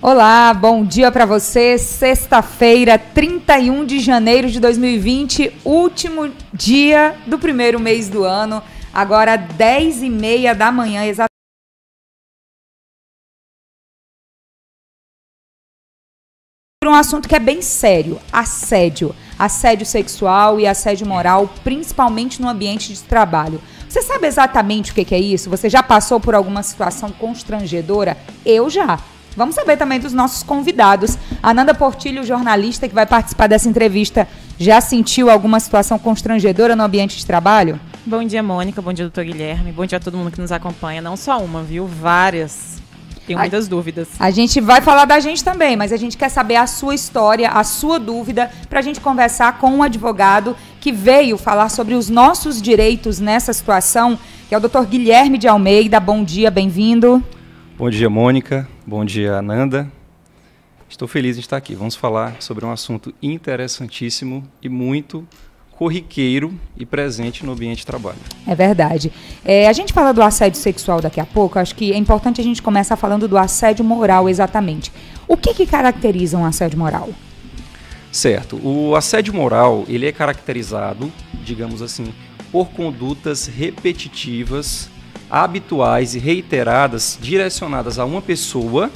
Olá, bom dia para você. Sexta-feira, 31 de janeiro de 2020, último dia do primeiro mês do ano. Agora, 10 e meia da manhã, exatamente. um assunto que é bem sério: assédio. Assédio sexual e assédio moral, principalmente no ambiente de trabalho. Você sabe exatamente o que é isso? Você já passou por alguma situação constrangedora? Eu já. Vamos saber também dos nossos convidados. Ananda Portilho, jornalista que vai participar dessa entrevista, já sentiu alguma situação constrangedora no ambiente de trabalho? Bom dia, Mônica. Bom dia, doutor Guilherme. Bom dia a todo mundo que nos acompanha. Não só uma, viu? Várias. Tenho muitas a, dúvidas. A gente vai falar da gente também, mas a gente quer saber a sua história, a sua dúvida, para a gente conversar com um advogado que veio falar sobre os nossos direitos nessa situação, que é o doutor Guilherme de Almeida. Bom dia, bem-vindo. Bom dia, Mônica. Bom dia, Ananda. Estou feliz de estar aqui. Vamos falar sobre um assunto interessantíssimo e muito corriqueiro e presente no ambiente de trabalho. É verdade. É, a gente fala do assédio sexual daqui a pouco, acho que é importante a gente começar falando do assédio moral exatamente. O que, que caracteriza um assédio moral? Certo. O assédio moral, ele é caracterizado, digamos assim, por condutas repetitivas habituais e reiteradas direcionadas a uma pessoa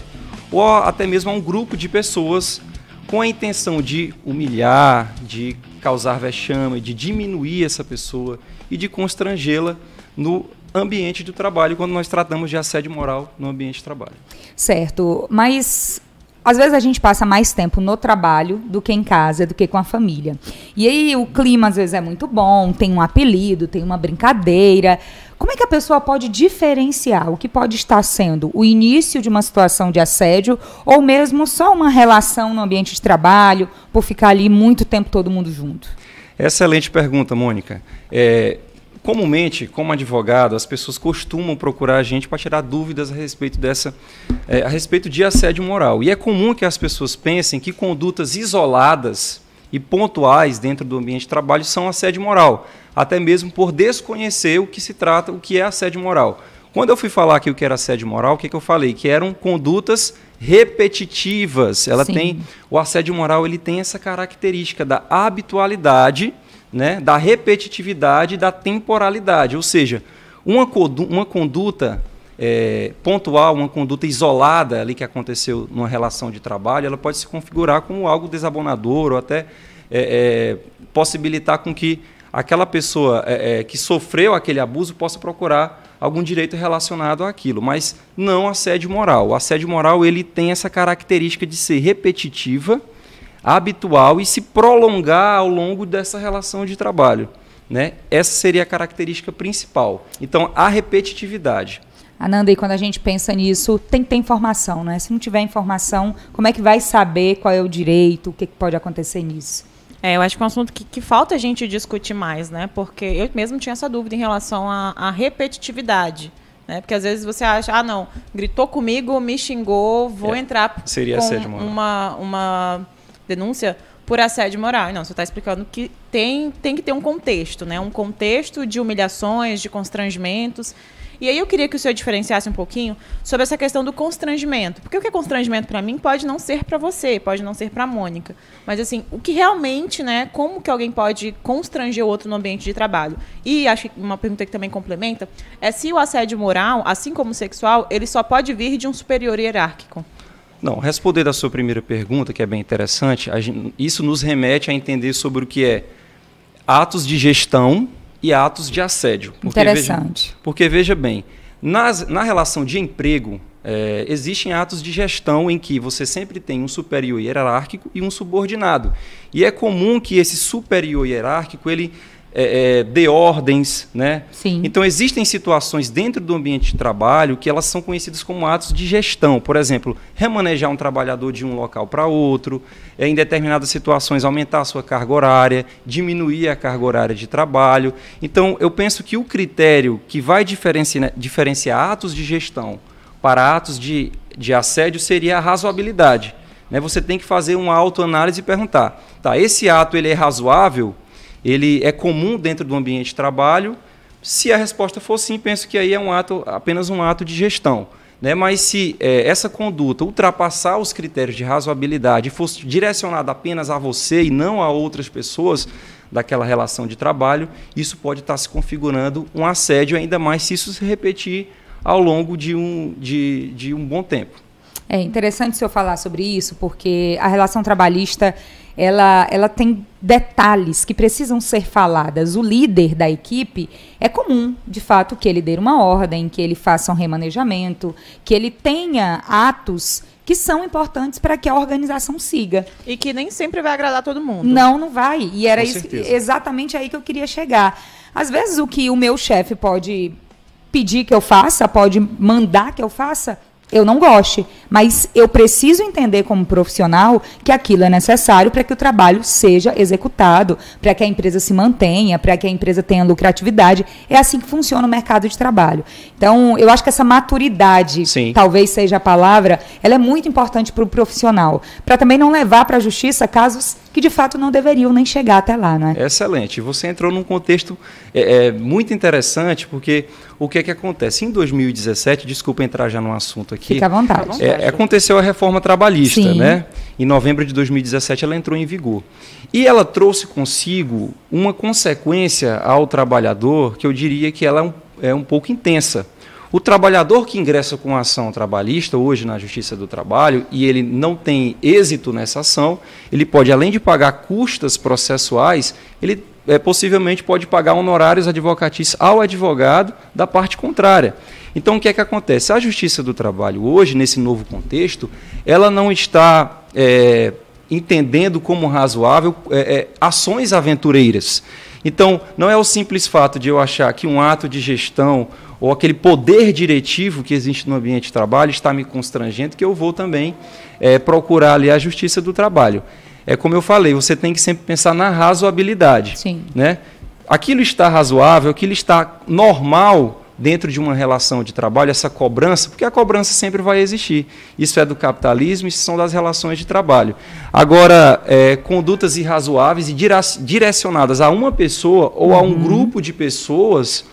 ou até mesmo a um grupo de pessoas com a intenção de humilhar, de causar vexame, de diminuir essa pessoa e de constrangê-la no ambiente do trabalho, quando nós tratamos de assédio moral no ambiente de trabalho. Certo, mas às vezes a gente passa mais tempo no trabalho do que em casa, do que com a família. E aí o clima às vezes é muito bom, tem um apelido, tem uma brincadeira. Como é que a pessoa pode diferenciar o que pode estar sendo o início de uma situação de assédio ou mesmo só uma relação no ambiente de trabalho, por ficar ali muito tempo todo mundo junto? Excelente pergunta, Mônica. É, comumente, como advogado, as pessoas costumam procurar a gente para tirar dúvidas a respeito dessa, é, a respeito de assédio moral. E é comum que as pessoas pensem que condutas isoladas e pontuais dentro do ambiente de trabalho são assédio moral, até mesmo por desconhecer o que se trata, o que é assédio moral. Quando eu fui falar aqui o que era assédio moral, o que, que eu falei? Que eram condutas repetitivas. Ela Sim. tem o assédio moral, ele tem essa característica da habitualidade, né, da repetitividade, da temporalidade. Ou seja, uma, uma conduta é, pontual, uma conduta isolada ali que aconteceu numa relação de trabalho, ela pode se configurar como algo desabonador ou até é, é, possibilitar com que aquela pessoa é, é, que sofreu aquele abuso possa procurar algum direito relacionado àquilo, mas não assédio moral. O assédio moral ele tem essa característica de ser repetitiva, habitual e se prolongar ao longo dessa relação de trabalho. Né? Essa seria a característica principal. Então, a repetitividade. Ananda, e quando a gente pensa nisso, tem que ter informação, né? Se não tiver informação, como é que vai saber qual é o direito, o que, que pode acontecer nisso? É, eu acho que é um assunto que, que, falta a gente discutir mais, né? Porque eu mesmo tinha essa dúvida em relação à, repetitividade. Né? Porque às vezes você acha, ah, não, gritou comigo, me xingou, vou é, entrar seria com uma, uma denúncia por assédio moral. Não, você está explicando que tem, tem que ter um contexto, né? Um contexto de humilhações, de constrangimentos. E aí eu queria que o senhor diferenciasse um pouquinho sobre essa questão do constrangimento. Porque o que é constrangimento para mim pode não ser para você, pode não ser para Mônica. Mas assim, o que realmente, né, como que alguém pode constranger o outro no ambiente de trabalho? E acho que uma pergunta que também complementa é se o assédio moral, assim como sexual, ele só pode vir de um superior hierárquico. Não, responder a sua primeira pergunta, que é bem interessante, gente, isso nos remete a entender sobre o que é atos de gestão e atos de assédio. Porque, Interessante. Veja, porque veja bem, nas, na relação de emprego, é, existem atos de gestão em que você sempre tem um superior hierárquico e um subordinado. E é comum que esse superior hierárquico ele é, é, dê ordens, né? Sim. Então existem situações dentro do ambiente de trabalho que elas são conhecidas como atos de gestão. Por exemplo, remanejar um trabalhador de um local para outro, é, em determinadas situações aumentar a sua carga horária, diminuir a carga horária de trabalho. Então eu penso que o critério que vai diferenciar, diferenciar atos de gestão para atos de, de assédio seria a razoabilidade. Né? Você tem que fazer uma autoanálise e perguntar, tá? Esse ato ele é razoável? Ele é comum dentro do ambiente de trabalho? Se a resposta for sim, penso que aí é um ato, apenas um ato de gestão. Né? Mas se é, essa conduta ultrapassar os critérios de razoabilidade e fosse direcionada apenas a você e não a outras pessoas daquela relação de trabalho, isso pode estar se configurando um assédio, ainda mais se isso se repetir ao longo de um, de, de um bom tempo. É interessante o senhor falar sobre isso, porque a relação trabalhista ela, ela tem detalhes que precisam ser faladas. O líder da equipe é comum, de fato, que ele dê uma ordem, que ele faça um remanejamento, que ele tenha atos que são importantes para que a organização siga. E que nem sempre vai agradar todo mundo. Não, não vai. E era isso, exatamente aí que eu queria chegar. Às vezes o que o meu chefe pode pedir que eu faça, pode mandar que eu faça, eu não goste, mas eu preciso entender como profissional que aquilo é necessário para que o trabalho seja executado, para que a empresa se mantenha, para que a empresa tenha lucratividade. É assim que funciona o mercado de trabalho. Então, eu acho que essa maturidade, Sim. talvez seja a palavra, ela é muito importante para o profissional, para também não levar para a justiça casos que de fato não deveriam nem chegar até lá, não é? Excelente. Você entrou num contexto é, é, muito interessante, porque o que é que acontece? Em 2017, desculpa entrar já no assunto aqui. Fica à vontade. É, aconteceu a reforma trabalhista, Sim. né? Em novembro de 2017 ela entrou em vigor. E ela trouxe consigo uma consequência ao trabalhador que eu diria que ela é um, é um pouco intensa. O trabalhador que ingressa com ação trabalhista hoje na Justiça do Trabalho e ele não tem êxito nessa ação, ele pode, além de pagar custas processuais, ele é, possivelmente pode pagar honorários advocatícios ao advogado da parte contrária. Então, o que é que acontece? A Justiça do Trabalho hoje, nesse novo contexto, ela não está é, entendendo como razoável é, é ações aventureiras. Então, não é o simples fato de eu achar que um ato de gestão ou aquele poder diretivo que existe no ambiente de trabalho está me constrangendo, que eu vou também é, procurar ali a justiça do trabalho. É como eu falei, você tem que sempre pensar na razoabilidade. Sim. Né? Aquilo está razoável, aquilo está normal dentro de uma relação de trabalho, essa cobrança, porque a cobrança sempre vai existir. Isso é do capitalismo, isso são das relações de trabalho. Agora, é, condutas irrazoáveis e direcionadas a uma pessoa ou a um uhum. grupo de pessoas,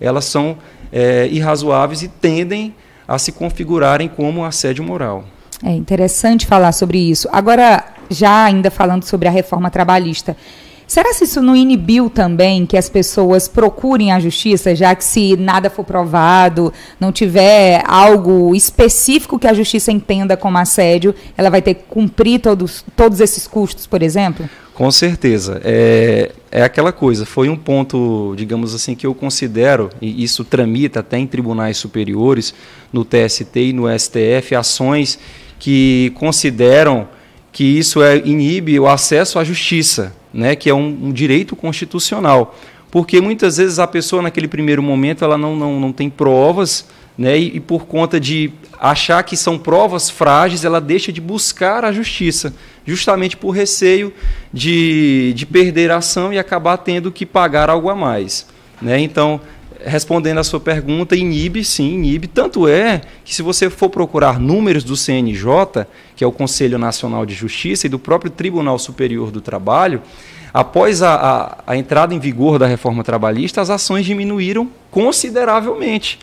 elas são é, irrazoáveis e tendem a se configurarem como assédio moral. É interessante falar sobre isso. Agora, já ainda falando sobre a reforma trabalhista, será que isso não inibiu também que as pessoas procurem a justiça, já que se nada for provado, não tiver algo específico que a justiça entenda como assédio, ela vai ter que cumprir todos, todos esses custos, por exemplo? Com certeza. É, é aquela coisa, foi um ponto, digamos assim, que eu considero, e isso tramita até em tribunais superiores, no TST e no STF, ações que consideram que isso é, inibe o acesso à justiça, né, que é um, um direito constitucional. Porque muitas vezes a pessoa, naquele primeiro momento, ela não, não, não tem provas, né, e, e por conta de achar que são provas frágeis, ela deixa de buscar a justiça justamente por receio de, de perder a ação e acabar tendo que pagar algo a mais. Né? Então, respondendo à sua pergunta, inibe, sim, inibe. Tanto é que, se você for procurar números do CNJ, que é o Conselho Nacional de Justiça, e do próprio Tribunal Superior do Trabalho, após a, a, a entrada em vigor da reforma trabalhista, as ações diminuíram consideravelmente.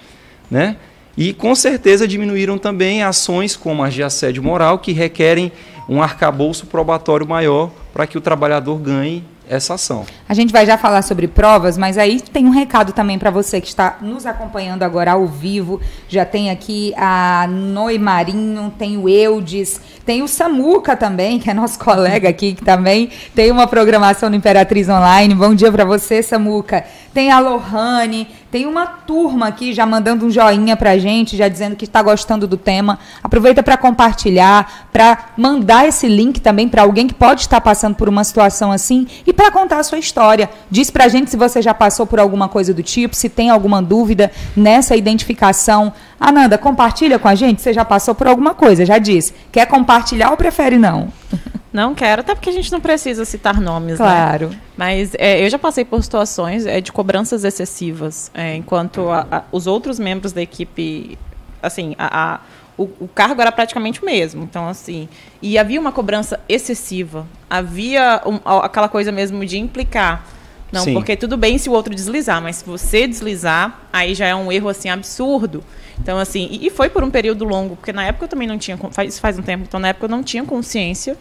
Né? E, com certeza, diminuíram também ações como as de assédio moral, que requerem um arcabouço probatório maior para que o trabalhador ganhe essa ação. A gente vai já falar sobre provas, mas aí tem um recado também para você que está nos acompanhando agora ao vivo. Já tem aqui a Noi Marinho, tem o Eudes, tem o Samuca também, que é nosso colega aqui, que também tem uma programação no Imperatriz Online. Bom dia para você, Samuca. Tem a Lohane, tem uma turma aqui já mandando um joinha pra gente, já dizendo que está gostando do tema. Aproveita para compartilhar, para mandar esse link também para alguém que pode estar passando por uma situação assim e para contar a sua história. Diz pra gente se você já passou por alguma coisa do tipo, se tem alguma dúvida nessa identificação. Ananda, compartilha com a gente, você já passou por alguma coisa, já disse. Quer compartilhar ou prefere não? Não quero, até porque a gente não precisa citar nomes, né? claro. né? Mas é, eu já passei por situações é, de cobranças excessivas, é, enquanto a, a, os outros membros da equipe, assim, a, o, o, cargo era praticamente o mesmo. Então, assim, e havia uma cobrança excessiva. Havia um, aquela coisa mesmo de implicar Não, Sim. porque tudo bem se o outro deslizar, mas se você deslizar, aí já é um erro assim absurdo. Então, assim, e, e foi por um período longo, porque na época eu também não tinha, faz, faz um tempo, então na época eu não tinha consciência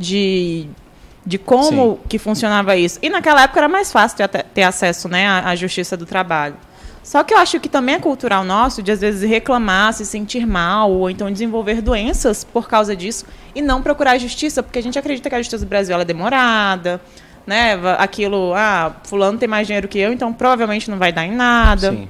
de, de como que funcionava isso. E naquela época era mais fácil ter, ter acesso né, à, à justiça do trabalho. Só que eu acho que também é cultural nosso de às vezes reclamar, se sentir mal, ou então desenvolver doenças por causa disso, e não procurar a justiça, porque a gente acredita que a justiça do Brasil é demorada, né? Aquilo, ah, fulano tem mais dinheiro que eu, então provavelmente não vai dar em nada. Sim.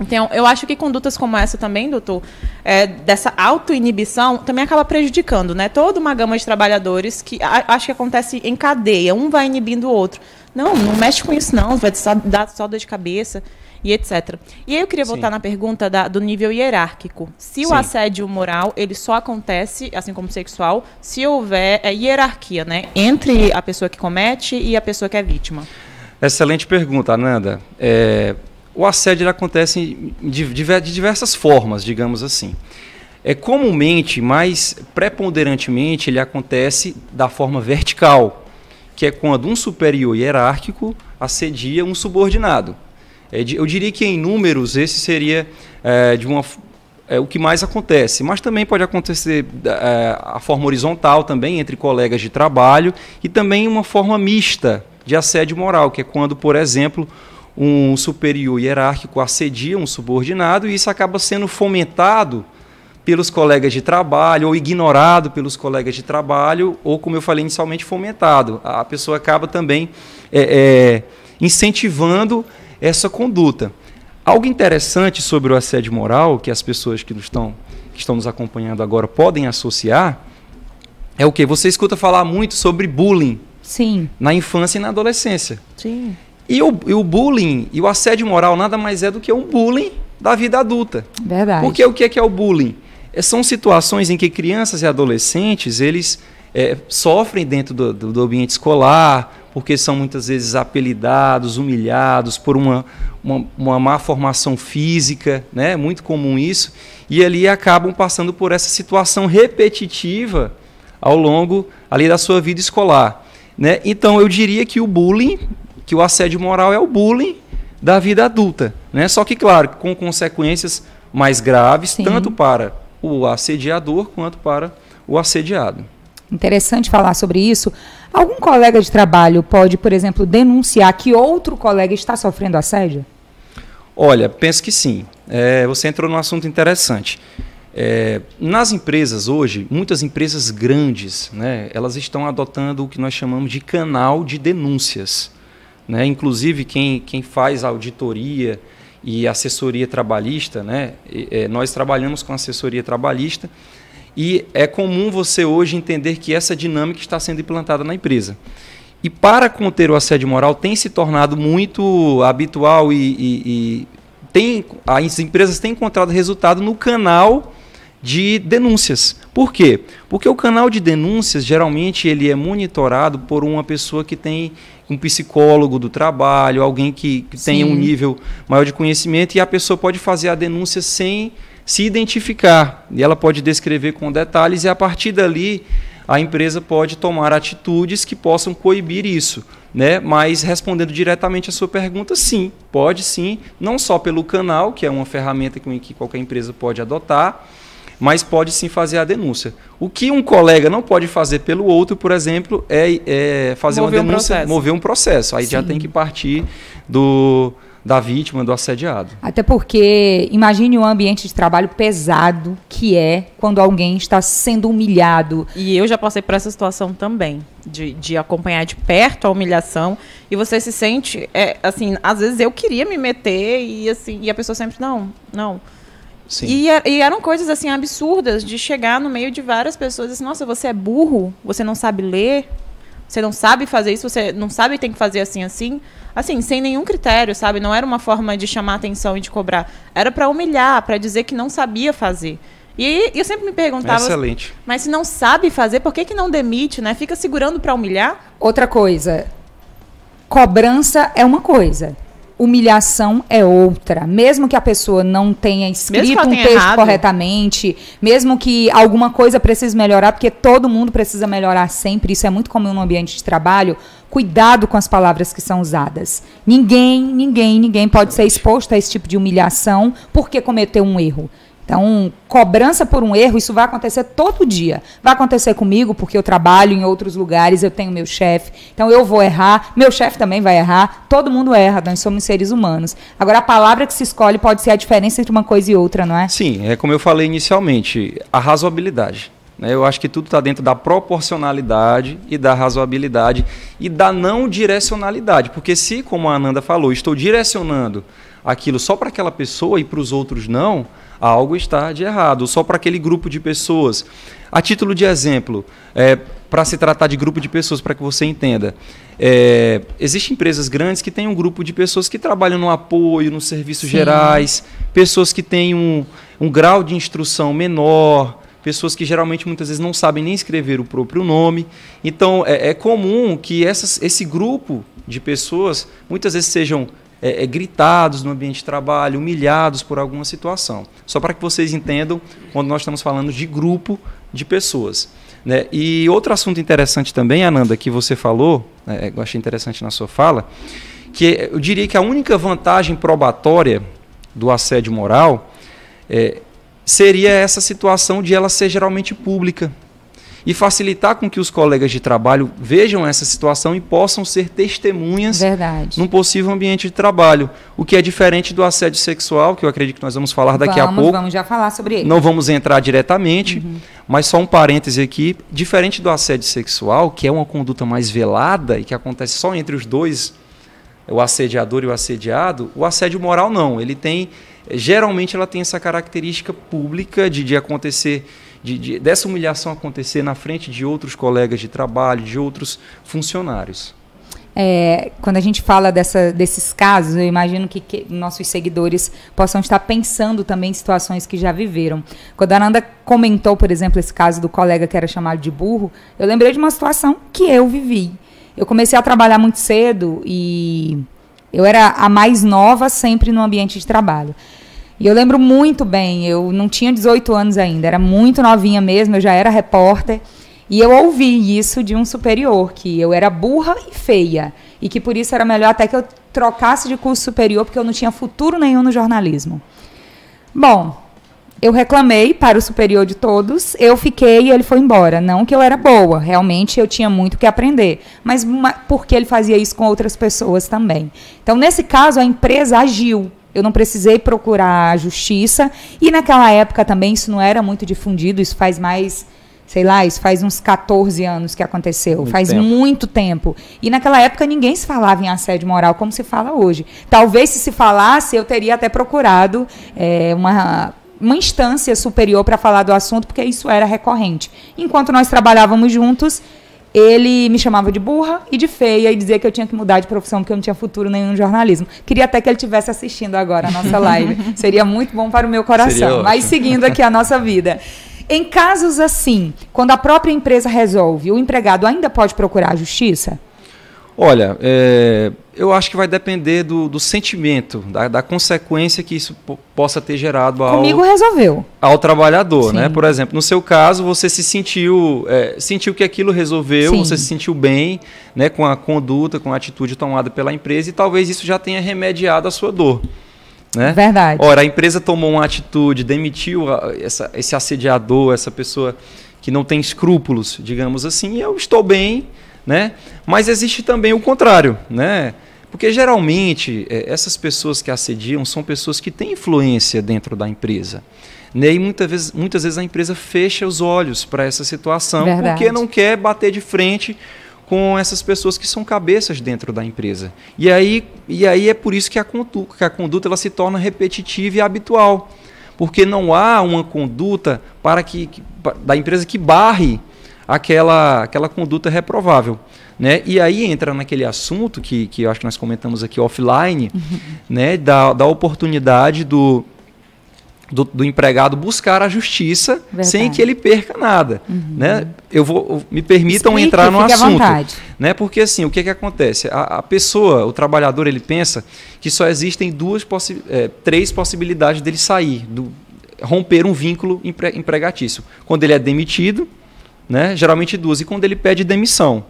Então, eu acho que condutas como essa também, doutor, é, dessa autoinibição, também acaba prejudicando, né? Toda uma gama de trabalhadores que a- acho que acontece em cadeia, um vai inibindo o outro. Não, não mexe com isso não, vai só, dar só dor de cabeça e etc. E aí eu queria Sim. voltar na pergunta da- do nível hierárquico. Se o Sim. assédio moral, ele só acontece, assim como sexual, se houver é, hierarquia, né? Entre a pessoa que comete e a pessoa que é vítima. Excelente pergunta, Ananda. É, o assédio acontece diver- de diversas formas, digamos assim. É comumente, mais preponderantemente, ele acontece da forma vertical, que é quando um superior hierárquico assedia um subordinado. É de- eu diria que em números esse seria é, de uma é o que mais acontece, mas também pode acontecer é, a forma horizontal também entre colegas de trabalho e também uma forma mista de assédio moral, que é quando, por exemplo, um superior hierárquico assedia um subordinado e isso acaba sendo fomentado pelos colegas de trabalho ou ignorado pelos colegas de trabalho ou, como eu falei inicialmente, fomentado. A pessoa acaba também é, é, incentivando essa conduta. Algo interessante sobre o assédio moral, que as pessoas que, nos estão, que estão nos acompanhando agora podem associar, é o que? Você escuta falar muito sobre bullying Sim. na infância e na adolescência. Sim. E o, e o bullying e o assédio moral nada mais é do que um bullying da vida adulta. Verdade. Porque o que é, que é o bullying? É, São situações em que crianças e adolescentes eles é, sofrem dentro do, do- do ambiente escolar, porque são muitas vezes apelidados, humilhados por uma, uma, uma má formação física, né? é muito comum isso, e ali acabam passando por essa situação repetitiva ao longo ali da sua vida escolar. Né? Então eu diria que o bullying, que o assédio moral é o bullying da vida adulta. Né? Só que, claro, com consequências mais graves, Sim. tanto para o assediador quanto para o assediado. Interessante falar sobre isso. Algum colega de trabalho pode, por exemplo, denunciar que outro colega está sofrendo assédio? Olha, penso que sim. É, você entrou num assunto interessante. É, nas empresas hoje, muitas empresas grandes, né, elas estão adotando o que nós chamamos de canal de denúncias. Né? Inclusive, quem, quem faz auditoria e assessoria trabalhista, né, é, nós trabalhamos com assessoria trabalhista e é comum você hoje entender que essa dinâmica está sendo implantada na empresa. E para conter o assédio moral tem se tornado muito habitual e, e- e tem, as empresas têm encontrado resultado no canal de denúncias. Por quê? Porque o canal de denúncias geralmente ele é monitorado por uma pessoa que tem um psicólogo do trabalho, alguém que, que tenha um nível maior de conhecimento e a pessoa pode fazer a denúncia sem se identificar. E ela pode descrever com detalhes e a partir dali a empresa pode tomar atitudes que possam coibir isso. Né? Mas respondendo diretamente a sua pergunta, sim, pode sim, não só pelo canal, que é uma ferramenta que qualquer empresa pode adotar, mas pode sim fazer a denúncia. O que um colega não pode fazer pelo outro, por exemplo, é, é fazer Mover uma um denúncia, processo. mover um processo. Aí já Sim. tem que partir do, da vítima, do assediado. Até porque imagine um ambiente de trabalho pesado que é quando alguém está sendo humilhado. E eu já passei por essa situação também, de, de acompanhar de perto a humilhação. E você se sente, é, assim, às vezes eu queria me meter e assim, e a pessoa sempre, não, não. Sim. E, é- e eram coisas assim absurdas de chegar no meio de várias pessoas e assim, nossa, você é burro, você não sabe ler, você não sabe fazer isso, você não sabe tem que fazer assim assim, assim, sem nenhum critério, sabe? Não era uma forma de chamar atenção e de cobrar, era para humilhar, para dizer que não sabia fazer. E eu sempre me perguntava, Excelente. mas se não sabe fazer, por que, que não demite, né? Fica segurando para humilhar? Outra coisa, cobrança é uma coisa. Humilhação é outra. Mesmo que a pessoa não tenha escrito um texto errado. corretamente, mesmo que alguma coisa precise melhorar, porque todo mundo precisa melhorar sempre, isso é muito comum no ambiente de trabalho. Cuidado com as palavras que são usadas. Ninguém, ninguém, ninguém pode ser exposto a esse tipo de humilhação porque cometeu um erro. Então, cobrança por um erro, isso vai acontecer todo dia. Vai acontecer comigo, porque eu trabalho em outros lugares, eu tenho meu chefe. Então, eu vou errar, meu chefe também vai errar, todo mundo erra, nós somos seres humanos. Agora, a palavra que se escolhe pode ser a diferença entre uma coisa e outra, não é? Sim, é como eu falei inicialmente, a razoabilidade. Né? Eu acho que tudo está dentro da proporcionalidade e da razoabilidade e da não direcionalidade. Porque se, como a Ananda falou, estou direcionando aquilo só para aquela pessoa e para os outros não algo está de errado, só para aquele grupo de pessoas. A título de exemplo, é, para se tratar de grupo de pessoas, para que você entenda, é, existem empresas grandes que têm um grupo de pessoas que trabalham no apoio, nos serviços Sim. gerais, pessoas que têm um, um grau de instrução menor, pessoas que geralmente muitas vezes não sabem nem escrever o próprio nome. Então é, é comum que essas, esse grupo de pessoas muitas vezes sejam é, é, gritados no ambiente de trabalho, humilhados por alguma situação. Só para que vocês entendam quando nós estamos falando de grupo de pessoas. Né? E outro assunto interessante também, Ananda, que você falou, né, eu achei interessante na sua fala, que eu diria que a única vantagem probatória do assédio moral é, seria essa situação de ela ser geralmente pública e facilitar com que os colegas de trabalho vejam essa situação e possam ser testemunhas Verdade. num possível ambiente de trabalho. O que é diferente do assédio sexual, que eu acredito que nós vamos falar daqui vamos, a pouco. Vamos já falar sobre ele. Não vamos entrar diretamente, uhum. mas só um parêntese aqui. Diferente do assédio sexual, que é uma conduta mais velada e que acontece só entre os dois, o assediador e o assediado, o assédio moral não. Ele tem. Geralmente ela tem essa característica pública de, de acontecer de, de, dessa humilhação acontecer na frente de outros colegas de trabalho, de outros funcionários. É, quando a gente fala dessa, desses casos, eu imagino que, que, nossos seguidores possam estar pensando também em situações que já viveram. Quando a Ananda comentou, por exemplo, esse caso do colega que era chamado de burro, eu lembrei de uma situação que eu vivi. Eu comecei a trabalhar muito cedo e eu era a mais nova sempre no ambiente de trabalho. E eu lembro muito bem, eu não tinha 18 anos ainda, era muito novinha mesmo, eu já era repórter. E eu ouvi isso de um superior, que eu era burra e feia. E que por isso era melhor até que eu trocasse de curso superior, porque eu não tinha futuro nenhum no jornalismo. Bom, eu reclamei para o superior de todos, eu fiquei e ele foi embora. Não que eu era boa, realmente eu tinha muito que aprender, mas porque ele fazia isso com outras pessoas também. Então, nesse caso, a empresa agiu. Eu não precisei procurar a justiça. E naquela época também isso não era muito difundido, isso faz mais sei lá, isso faz uns 14 anos que aconteceu, muito faz tempo. muito tempo. E naquela época ninguém se falava em assédio moral como se fala hoje. Talvez se se falasse, eu teria até procurado é, uma, uma instância superior para falar do assunto, porque isso era recorrente. Enquanto nós trabalhávamos juntos, ele me chamava de burra e de feia e dizia que eu tinha que mudar de profissão porque eu não tinha futuro nenhum no jornalismo. Queria até que ele estivesse assistindo agora a nossa live. Seria muito bom para o meu coração. Mas seguindo aqui a nossa vida. Em casos assim, quando a própria empresa resolve, o empregado ainda pode procurar a justiça? Olha, é, eu acho que vai depender do, do sentimento, da, da, consequência que isso possa ter gerado ao, Comigo resolveu. ao trabalhador. Né? Por exemplo, no seu caso, você se sentiu, é, sentiu que aquilo resolveu, Sim. você se sentiu bem né, com a conduta, com a atitude tomada pela empresa e talvez isso já tenha remediado a sua dor. Né? Verdade. Ora, a empresa tomou uma atitude, demitiu essa, esse assediador, essa pessoa que não tem escrúpulos, digamos assim, e eu estou bem né? Mas existe também o contrário, né? Porque geralmente é, essas pessoas que assediam são pessoas que têm influência dentro da empresa. Né? E muitas vezes, muitas vezes a empresa fecha os olhos para essa situação Verdade. porque não quer bater de frente com essas pessoas que são cabeças dentro da empresa. E aí, e aí é por isso que a conduta, que a conduta ela se torna repetitiva e habitual. Porque não há uma conduta para que, que da empresa que barre aquela, aquela conduta reprovável. Né? E aí entra naquele assunto que, que eu acho que nós comentamos aqui offline, uhum. né? da, da oportunidade do, do, do, empregado buscar a justiça Verdade. sem que ele perca nada. Uhum. Né? Eu vou me permitam Explique, entrar no assunto, né? Porque assim, o que, que acontece? A, a, pessoa, o trabalhador, ele pensa que só existem duas possi é, três possibilidades dele sair, do, romper um vínculo empre, empregatício. Quando ele é demitido, né? Geralmente duas, e quando ele pede demissão.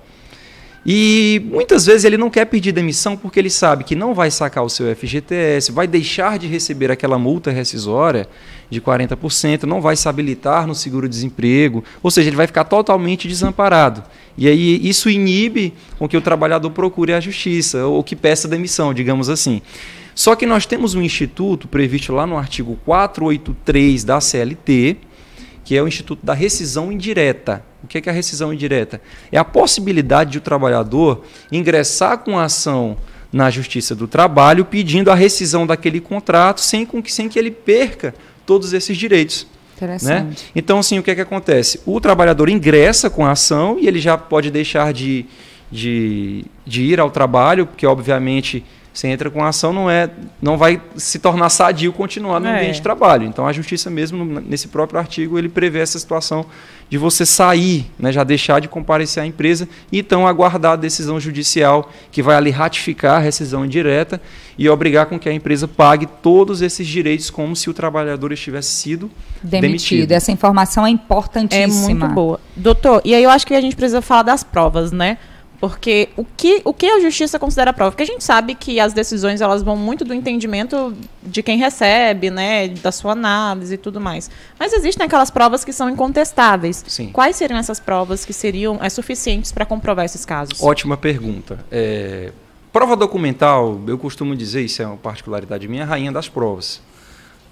E muitas vezes ele não quer pedir demissão porque ele sabe que não vai sacar o seu FGTS, vai deixar de receber aquela multa rescisória de 40%, não vai se habilitar no seguro-desemprego, ou seja, ele vai ficar totalmente desamparado. E aí isso inibe com que o trabalhador procure a justiça ou que peça demissão, digamos assim. Só que nós temos um instituto previsto lá no artigo 483 da CLT, que é o Instituto da Rescisão Indireta. O que é a rescisão indireta? É a possibilidade de o trabalhador ingressar com a ação na Justiça do Trabalho pedindo a rescisão daquele contrato sem, com que, sem que ele perca todos esses direitos. Né? Então, assim, o que é que acontece? O trabalhador ingressa com a ação e ele já pode deixar de, de, de ir ao trabalho, porque, obviamente, você entra com a ação, não, é, não vai se tornar sadio continuar no é. ambiente de trabalho. Então, a justiça mesmo, nesse próprio artigo, ele prevê essa situação de você sair, né, já deixar de comparecer à empresa e então aguardar a decisão judicial que vai ali ratificar a rescisão indireta e obrigar com que a empresa pague todos esses direitos como se o trabalhador estivesse sido demitido. demitido. Essa informação é importantíssima. É muito boa. Doutor, e aí eu acho que a gente precisa falar das provas, né? Porque o que, o que a justiça considera prova? Porque a gente sabe que as decisões elas vão muito do entendimento de quem recebe, né, da sua análise e tudo mais. Mas existem aquelas provas que são incontestáveis. Sim. Quais seriam essas provas que seriam é, suficientes para comprovar esses casos? Ótima pergunta. É, prova documental, eu costumo dizer, isso é uma particularidade minha, é a rainha das provas.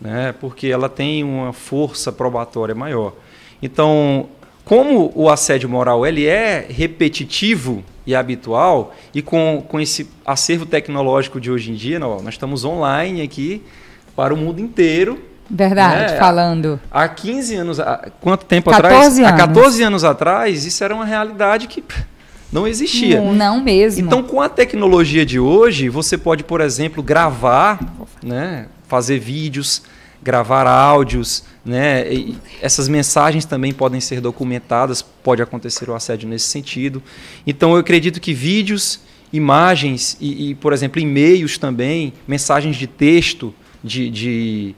Né, porque ela tem uma força probatória maior. Então, como o assédio moral ele é repetitivo e habitual, e com, com esse acervo tecnológico de hoje em dia, nós, nós estamos online aqui para o mundo inteiro. Verdade, né? falando. Há 15 anos, há, quanto tempo atrás? Anos. Há 14 anos atrás, isso era uma realidade que não existia. Não, não mesmo. Então, com a tecnologia de hoje, você pode, por exemplo, gravar, né, fazer vídeos, gravar áudios, né? E essas mensagens também podem ser documentadas, pode acontecer o assédio nesse sentido. Então eu acredito que vídeos, imagens e, e por exemplo, e-mails também, mensagens de texto, de, de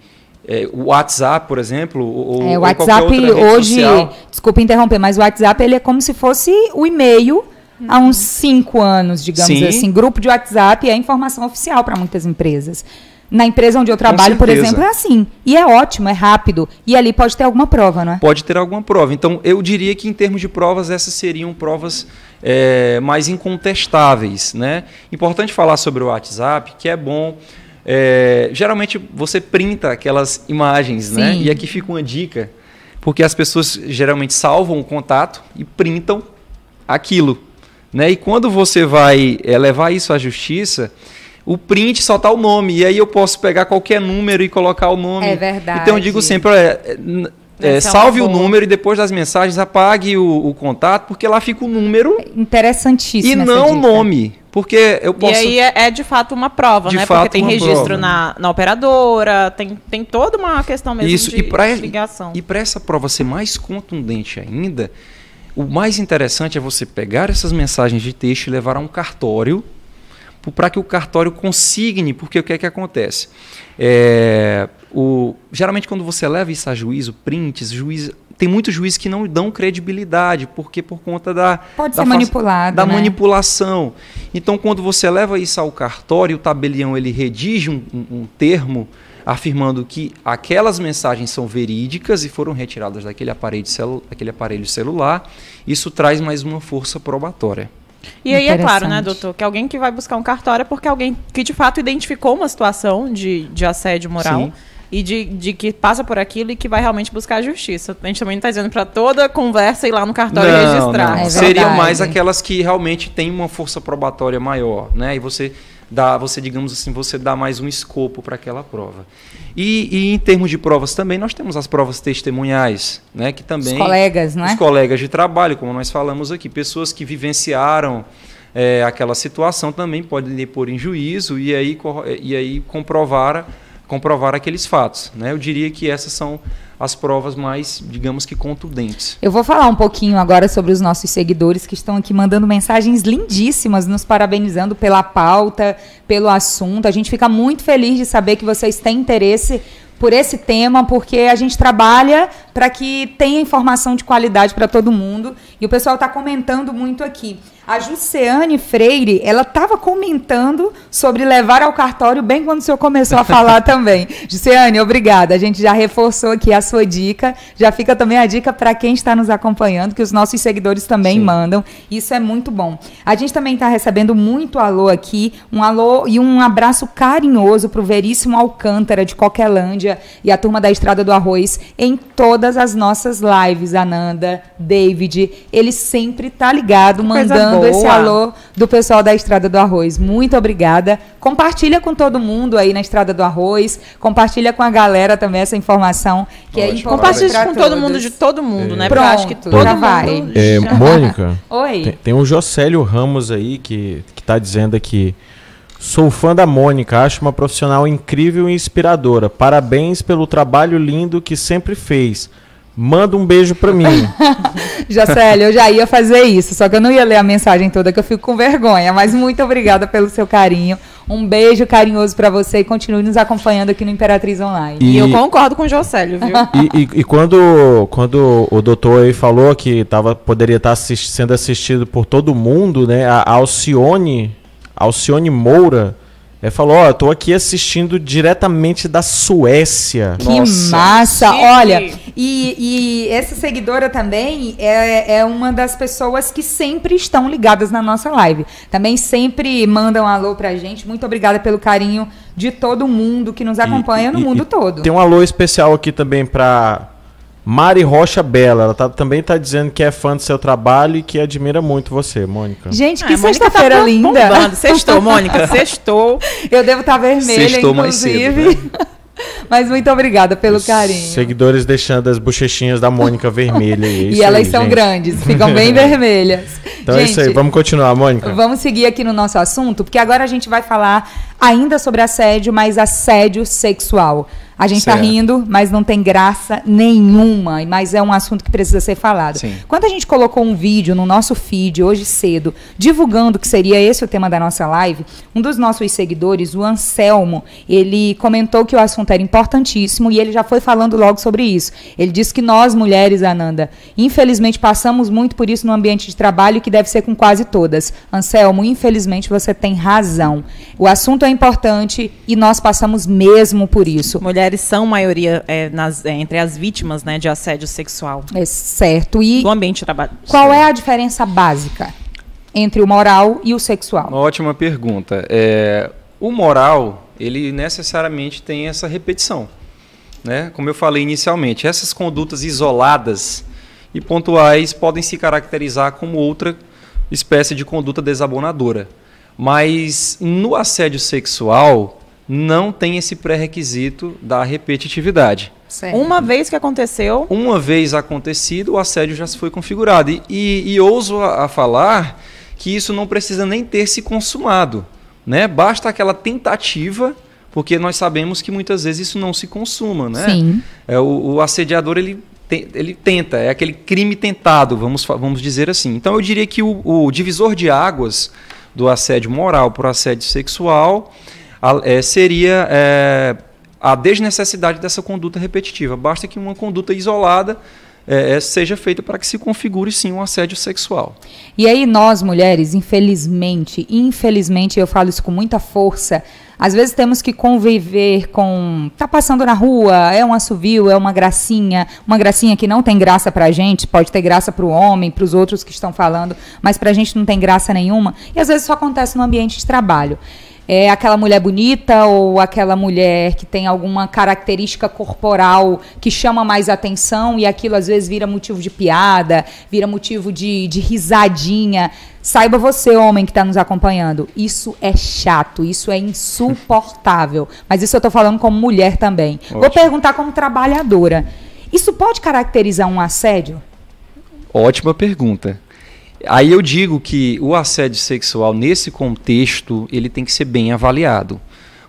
é, o WhatsApp, por exemplo, ou, é, o WhatsApp hoje, social. desculpa interromper, mas o WhatsApp ele é como se fosse o e-mail há uns cinco anos, digamos Sim. assim. Grupo de WhatsApp é informação oficial para muitas empresas. Na empresa onde eu trabalho, por exemplo, é assim. E é ótimo, é rápido. E ali pode ter alguma prova, não é? Pode ter alguma prova. Então, eu diria que em termos de provas, essas seriam provas é, mais incontestáveis. Né? Importante falar sobre o WhatsApp, que é bom. É, geralmente você printa aquelas imagens, né? Sim. né? E aqui fica uma dica, porque as pessoas geralmente salvam o contato e printam aquilo. Né? E quando você vai é, levar isso à justiça, o print só tá o nome. E aí eu posso pegar qualquer número e colocar o nome. É verdade. Então eu digo sempre, é, é, é salve o número e depois das mensagens apague o, o, contato, porque lá fica o número. Interessantíssimo. E não o nome. Porque eu posso. E aí é, é de fato uma prova, de né? Fato, porque tem registro na, na operadora, tem, tem toda uma questão mesmo Isso. de, e pra, ligação. E para essa prova ser mais contundente ainda, o mais interessante é você pegar essas mensagens de texto e levar a um cartório para que o cartório consigne, porque o que é que acontece? É, o, geralmente quando você leva isso a juízo, prints, juiz, tem muitos juízes que não dão credibilidade, porque por conta da pode da ser manipulado, da né? manipulação. Então quando você leva isso ao cartório, o tabelião ele redige um, um, um termo afirmando que aquelas mensagens são verídicas e foram retiradas daquele aparelho, celu daquele aparelho celular, isso traz mais uma força probatória. E aí é claro, né, doutor, que alguém que vai buscar um cartório é porque alguém que de fato identificou uma situação de, de assédio moral. Sim. E de, de que passa por aquilo e que vai realmente buscar a justiça. A gente também não está dizendo para toda conversa ir lá no cartório não, registrar. Não. É Seriam mais aquelas que realmente têm uma força probatória maior, né? E você dá, você digamos assim, você dá mais um escopo para aquela prova. E, e, em termos de provas também, nós temos as provas testemunhais, né, que também... Os colegas, né? Os colegas de trabalho, como nós falamos aqui, pessoas que vivenciaram é, aquela situação também podem depor em juízo e aí, e aí comprovar comprovar aqueles fatos. Né? Eu diria que essas são as provas mais, digamos que, contundentes. Eu vou falar um pouquinho agora sobre os nossos seguidores que estão aqui mandando mensagens lindíssimas, nos parabenizando pela pauta, pelo assunto. A gente fica muito feliz de saber que vocês têm interesse por esse tema, porque a gente trabalha para que tenha informação de qualidade para todo mundo. E o pessoal está comentando muito aqui. A Jussiane Freire, ela estava comentando sobre levar ao cartório bem quando o senhor começou a falar também. Jussiane, obrigada. A gente já reforçou aqui a sua dica. Já fica também a dica para quem está nos acompanhando, que os nossos seguidores também Sim. mandam. Isso é muito bom. A gente também está recebendo muito alô aqui. Um alô e um abraço carinhoso para o Veríssimo Alcântara, de Coquelândia, e a turma da Estrada do Arroz, em todas as nossas lives. Ananda, David, ele sempre tá ligado, mandando mandando esse alô do pessoal da Estrada do Arroz. Muito obrigada. Compartilha com todo mundo aí na Estrada do Arroz. Compartilha com a galera também essa informação que é importante. Compartilha com todo mundo de todo mundo, é. né? Pronto, acho que todo já vai. É, Mônica. Oi. Tem, tem um Jocélio Ramos aí que, que tá dizendo aqui. Sou fã da Mônica, acho uma profissional incrível e inspiradora. Parabéns pelo trabalho lindo que sempre fez. Manda um beijo pra mim. Jocélio, eu já ia fazer isso, só que eu não ia ler a mensagem toda, que eu fico com vergonha. Mas muito obrigada pelo seu carinho. Um beijo carinhoso para você e continue nos acompanhando aqui no Imperatriz Online. E, e eu concordo com o Jocélio, viu? e, e, e, quando, quando o doutor aí falou que tava, poderia estar tá assist, sendo assistido por todo mundo, né? A Alcione, Alcione Moura ele falou, ó, oh, tô aqui assistindo diretamente da Suécia. Que Nossa. massa! Olha, e, e, essa seguidora também é, é uma das pessoas que sempre estão ligadas na nossa live. Também sempre mandam um alô pra gente. Muito obrigada pelo carinho de todo mundo que nos acompanha e, no e, mundo todo. Tem um alô especial aqui também pra Mari Rocha Bela, ela tá, também está dizendo que é fã do seu trabalho e que admira muito você, Mônica. Gente, que ah, sexta-feira tá linda. Sextou, Mônica, sextou. Eu devo estar tá vermelha, sextou inclusive. Mais cedo, né? Mas muito obrigada pelo Os carinho. Seguidores deixando as bochechinhas da Mônica vermelha. É e elas aí, são gente. grandes, ficam bem vermelhas. Então gente, é isso aí, vamos continuar, Mônica. Vamos seguir aqui no nosso assunto, porque agora a gente vai falar ainda sobre assédio, mas assédio sexual. A gente está rindo, mas não tem graça nenhuma. Mas é um assunto que precisa ser falado. Sim. Quando a gente colocou um vídeo no nosso feed hoje cedo, divulgando que seria esse o tema da nossa live, um dos nossos seguidores, o Anselmo, ele comentou que o assunto era importantíssimo e ele já foi falando logo sobre isso. Ele disse que nós, mulheres, Ananda, infelizmente passamos muito por isso no ambiente de trabalho, que deve ser com quase todas. Anselmo, infelizmente você tem razão. O assunto é importante e nós passamos mesmo por isso. Mulher mulheres são maioria é, nas, é, entre as vítimas né, de assédio sexual. É certo. E do ambiente de trabalho. Qual é a diferença básica entre o moral e o sexual? Uma ótima pergunta. É, o moral, ele necessariamente tem essa repetição. Né? Como eu falei inicialmente, essas condutas isoladas e pontuais podem se caracterizar como outra espécie de conduta desabonadora. Mas no assédio sexual, não tem esse pré-requisito da repetitividade. Certo. Uma vez que aconteceu. Uma vez acontecido, o assédio já se foi configurado. E, e, e ouso a, a, falar que isso não precisa nem ter se consumado. Né? Basta aquela tentativa, porque nós sabemos que muitas vezes isso não se consuma. Né? Sim. É, o, o assediador ele, ele tenta, é aquele crime tentado, vamos, vamos dizer assim. Então eu diria que o, o divisor de águas do assédio moral para o assédio sexual a, é, seria é, a desnecessidade dessa conduta repetitiva. Basta que uma conduta isolada é, é, seja feita para que se configure sim um assédio sexual. E aí nós mulheres, infelizmente, infelizmente eu falo isso com muita força, às vezes temos que conviver com tá passando na rua, é um assovio, é uma gracinha, uma gracinha que não tem graça pra gente, pode ter graça para o homem, para os outros que estão falando, mas pra gente não tem graça nenhuma. E às vezes isso acontece no ambiente de trabalho é aquela mulher bonita ou aquela mulher que tem alguma característica corporal que chama mais atenção e aquilo às vezes vira motivo de piada, vira motivo de, de risadinha. Saiba você, homem que está nos acompanhando, isso é chato, isso é insuportável. Mas isso eu estou falando como mulher também. Ótimo. Vou perguntar como trabalhadora. Isso pode caracterizar um assédio? Ótima pergunta. Aí eu digo que o assédio sexual nesse contexto ele tem que ser bem avaliado,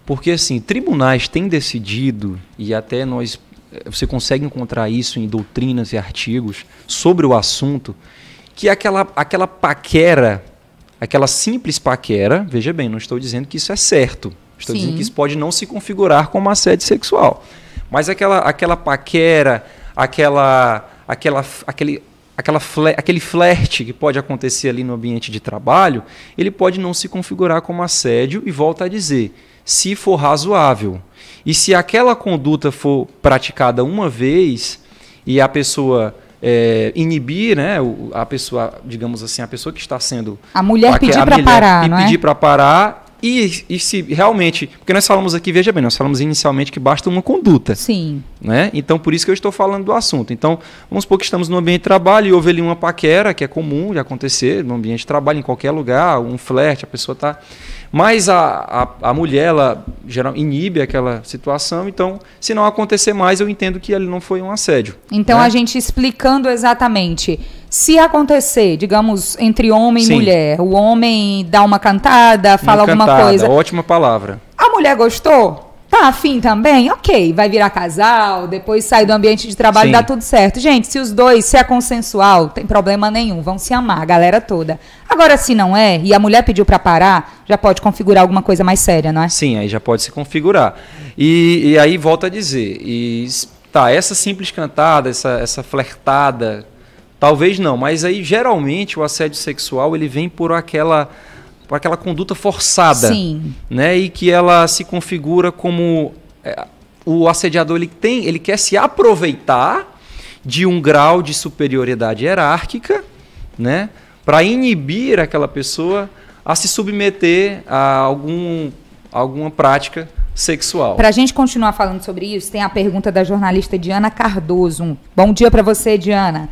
Porque assim, tribunais têm decidido, e até nós eh, você consegue encontrar isso em doutrinas e artigos sobre o assunto, que aquela, aquela paquera, aquela simples paquera, veja bem, não estou dizendo que isso é certo. Estou Sim. dizendo que isso pode não se configurar como assédio sexual. Mas aquela, aquela paquera, aquela, aquela, aquele, aquela fle- aquele flerte que pode acontecer ali no ambiente de trabalho, ele pode não se configurar como assédio e volta a dizer, se for razoável. E se aquela conduta for praticada uma vez e a pessoa é, inibir, né, a pessoa, digamos assim, a pessoa que está sendo A mulher pedir a pra mulher parar, e não é? pedir para parar e, e se realmente, porque nós falamos aqui, veja bem, nós falamos inicialmente que basta uma conduta, Sim. Né? Então por isso que eu estou falando do assunto. Então vamos supor que estamos no ambiente de trabalho e houve ali uma paquera que é comum de acontecer no ambiente de trabalho em qualquer lugar, um flerte, a pessoa está, mas a, a, a mulher ela geral inibe aquela situação. Então se não acontecer mais, eu entendo que ali não foi um assédio. Então né? a gente explicando exatamente, se acontecer, digamos, entre homem Sim. e mulher, o homem dá uma cantada, fala Uma alguma cantada, coisa, Ótima palavra. a mulher gostou? Tá afim também? Ok, vai virar casal, depois sai do ambiente de trabalho Sim. dá tudo certo. Gente, se os dois, se é consensual, tem problema nenhum, vão se amar, a galera toda. Agora, se não é, e a mulher pediu pra parar, já pode configurar alguma coisa mais séria, não é? Sim, aí já pode se configurar. E, e aí volta a dizer, e, tá, essa simples cantada, essa, essa flertada, talvez não, mas aí geralmente o assédio sexual ele vem por aquela, por aquela conduta forçada, Sim. né? E que ela se configura como é, o assediador ele tem, ele quer se aproveitar de um grau de superioridade hierárquica, né? Para inibir aquela pessoa a se submeter a algum, alguma prática sexual. Pra gente continuar falando sobre isso, tem a pergunta da jornalista Diana Cardoso. Bom dia pra você, Diana.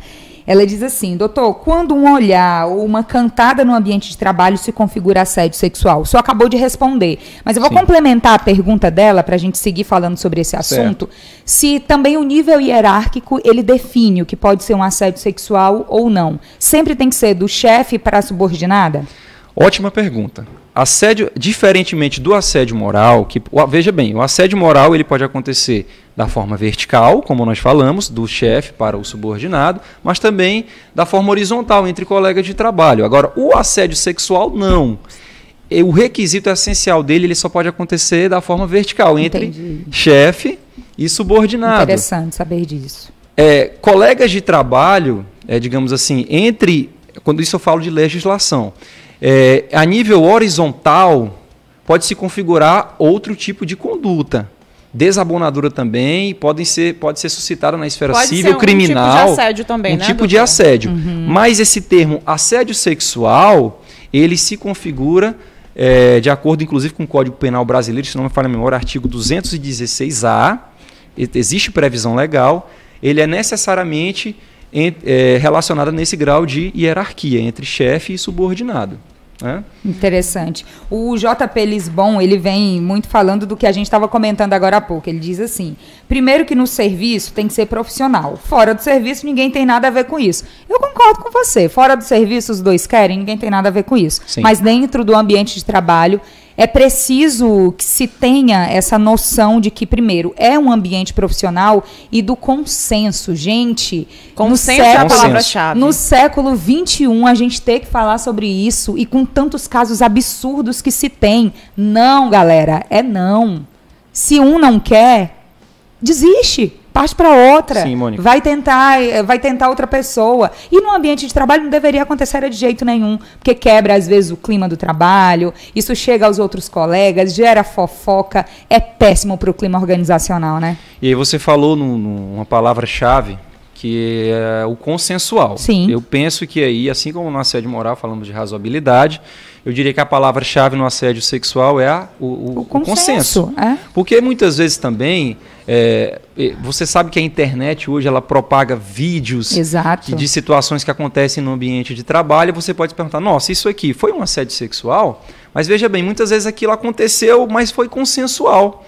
Ela diz assim, doutor, quando um olhar ou uma cantada no ambiente de trabalho se configura assédio sexual? O senhor acabou de responder, mas eu vou Sim. complementar a pergunta dela para a gente seguir falando sobre esse assunto. Se também o nível hierárquico ele define o que pode ser um assédio sexual ou não. Sempre tem que ser do chefe para a subordinada? Ótima pergunta. Assédio, diferentemente do assédio moral, que veja bem, o assédio moral ele pode acontecer da forma vertical, como nós falamos, do chefe para o subordinado, mas também da forma horizontal entre colegas de trabalho. Agora, o assédio sexual não. O requisito essencial dele ele só pode acontecer da forma vertical entre Entendi. chefe e subordinado. Interessante saber disso. É, colegas de trabalho, é, digamos assim, entre. Quando isso eu falo de legislação, é, a nível horizontal, pode se configurar outro tipo de conduta. Desabonadura também podem ser, pode ser suscitada na esfera Pode civil um criminal. tipo de assédio também, um né, tipo de doutor? assédio. Mas esse termo assédio sexual, ele se configura é, de acordo, inclusive, com o Código Penal Brasileiro, se não me falha a memória, artigo 216A, e- existe previsão legal, ele é necessariamente é, relacionado nesse grau de hierarquia entre chefe e subordinado. né? Interessante. O JP Lisbon, ele vem muito falando do que a gente estava comentando agora há pouco. Ele diz assim: primeiro que no serviço tem que ser profissional. Fora do serviço, ninguém tem nada a ver com isso. Eu concordo com você. Fora do serviço, os dois querem, ninguém tem nada a ver com isso. Sim. Mas dentro do ambiente de trabalho, é preciso que se tenha essa noção de que, primeiro, é um ambiente profissional e do consenso. Gente, Consenso no é a século- palavra-chave. No século XXI, a gente ter que falar sobre isso e com tantos casos absurdos que se tem. Não, galera, é não. Se um não quer, desiste. Parte para outra. Sim, Mônica. Vai tentar, eh, vai tentar outra pessoa. E no ambiente de trabalho não deveria acontecer de jeito nenhum, porque quebra às vezes o clima do trabalho, isso chega aos outros colegas, gera fofoca, é péssimo para o clima organizacional, né? E aí você falou num- numa palavra-chave que é o consensual. Sim. Eu penso que aí, assim como no assédio moral falamos de razoabilidade, eu diria que a palavra-chave no assédio sexual é a- o, o- O o consenso. consenso, é? Porque muitas vezes também, é, você sabe que a internet hoje ela propaga vídeos Exato. de situações que acontecem no ambiente de trabalho, você pode se perguntar, nossa, isso aqui foi um assédio sexual? Mas veja bem, muitas vezes aquilo aconteceu, mas foi consensual.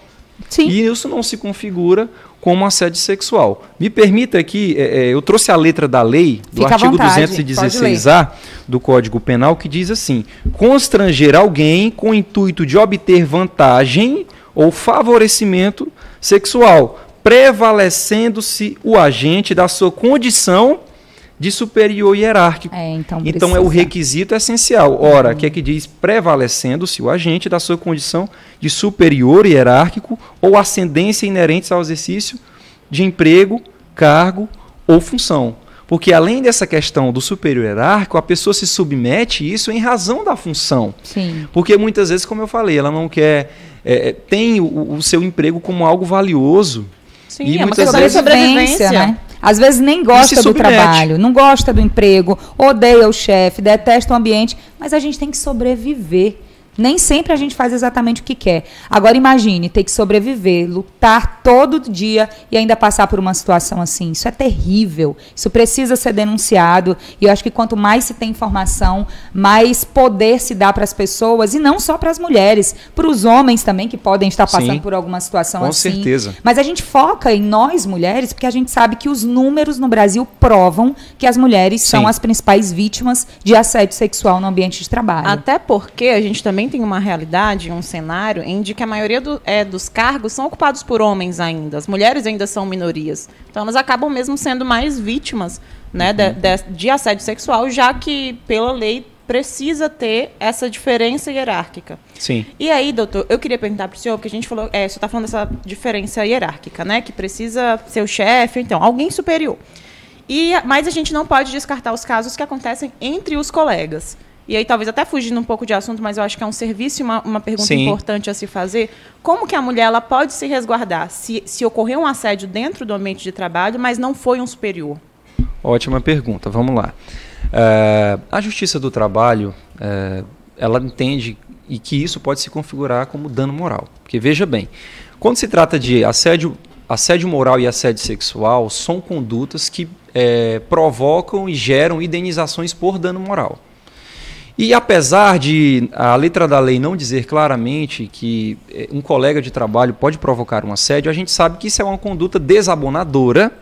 Sim. E isso não se configura como assédio sexual. Me permita aqui, é, é, eu trouxe a letra da lei, do Fica artigo vontade, 216A do Código Penal, que diz assim: constranger alguém com o intuito de obter vantagem ou favorecimento sexual, prevalecendo-se o agente da sua condição de superior hierárquico. É, então, Então é o requisito essencial. Ora, o que é que diz? Prevalecendo-se o agente da sua condição de superior hierárquico ou ascendência inerentes ao exercício de emprego, cargo ou função. Porque além dessa questão do superior hierárquico, a pessoa se submete a isso em razão da função. Sim. Porque muitas vezes, como eu falei, ela não quer. é, tem o, o seu emprego como algo valioso. Sim, E é uma muitas questão de vezes- sobrevivência. né? Às vezes nem gosta do trabalho, não gosta do emprego, odeia o chefe, detesta o ambiente, mas a gente tem que sobreviver. Nem sempre a gente faz exatamente o que quer. Agora imagine ter que sobreviver, lutar todo dia e ainda passar por uma situação assim. Isso é terrível. Isso precisa ser denunciado. E eu acho que quanto mais se tem informação, mais poder se dá para as pessoas e não só para as mulheres, para os homens também que podem estar passando Sim, por alguma situação com assim. certeza. Mas a gente foca em nós mulheres porque a gente sabe que os números no Brasil provam que as mulheres são Sim. as principais vítimas de assédio sexual no ambiente de trabalho. Até porque a gente também tem uma realidade, um cenário, em que a maioria do- é, dos cargos são ocupados por homens ainda. As mulheres ainda são minorias. Então elas acabam mesmo sendo mais vítimas né, de, de- de assédio sexual, já que, pela lei, precisa ter essa diferença hierárquica. Sim. E aí, doutor, eu queria perguntar para o senhor, porque a gente falou, é, o senhor está falando dessa diferença hierárquica, né? Que precisa ser o chefe, então, alguém superior. E, mas a gente não pode descartar os casos que acontecem entre os colegas. E aí, talvez até fugindo um pouco de assunto, mas eu acho que é um serviço e uma, uma pergunta Sim. importante a se fazer. Como que a mulher ela pode se resguardar se, se ocorreu um assédio dentro do ambiente de trabalho, mas não foi um superior? Ótima pergunta. Vamos lá. É, a Justiça do Trabalho, é, ela entende e que isso pode se configurar como dano moral. Porque veja bem, quando se trata de assédio, assédio moral e assédio sexual, são condutas que é, provocam e geram indenizações por dano moral. E apesar de a letra da lei não dizer claramente que eh, um colega de trabalho pode provocar um assédio, a gente sabe que isso é uma conduta desabonadora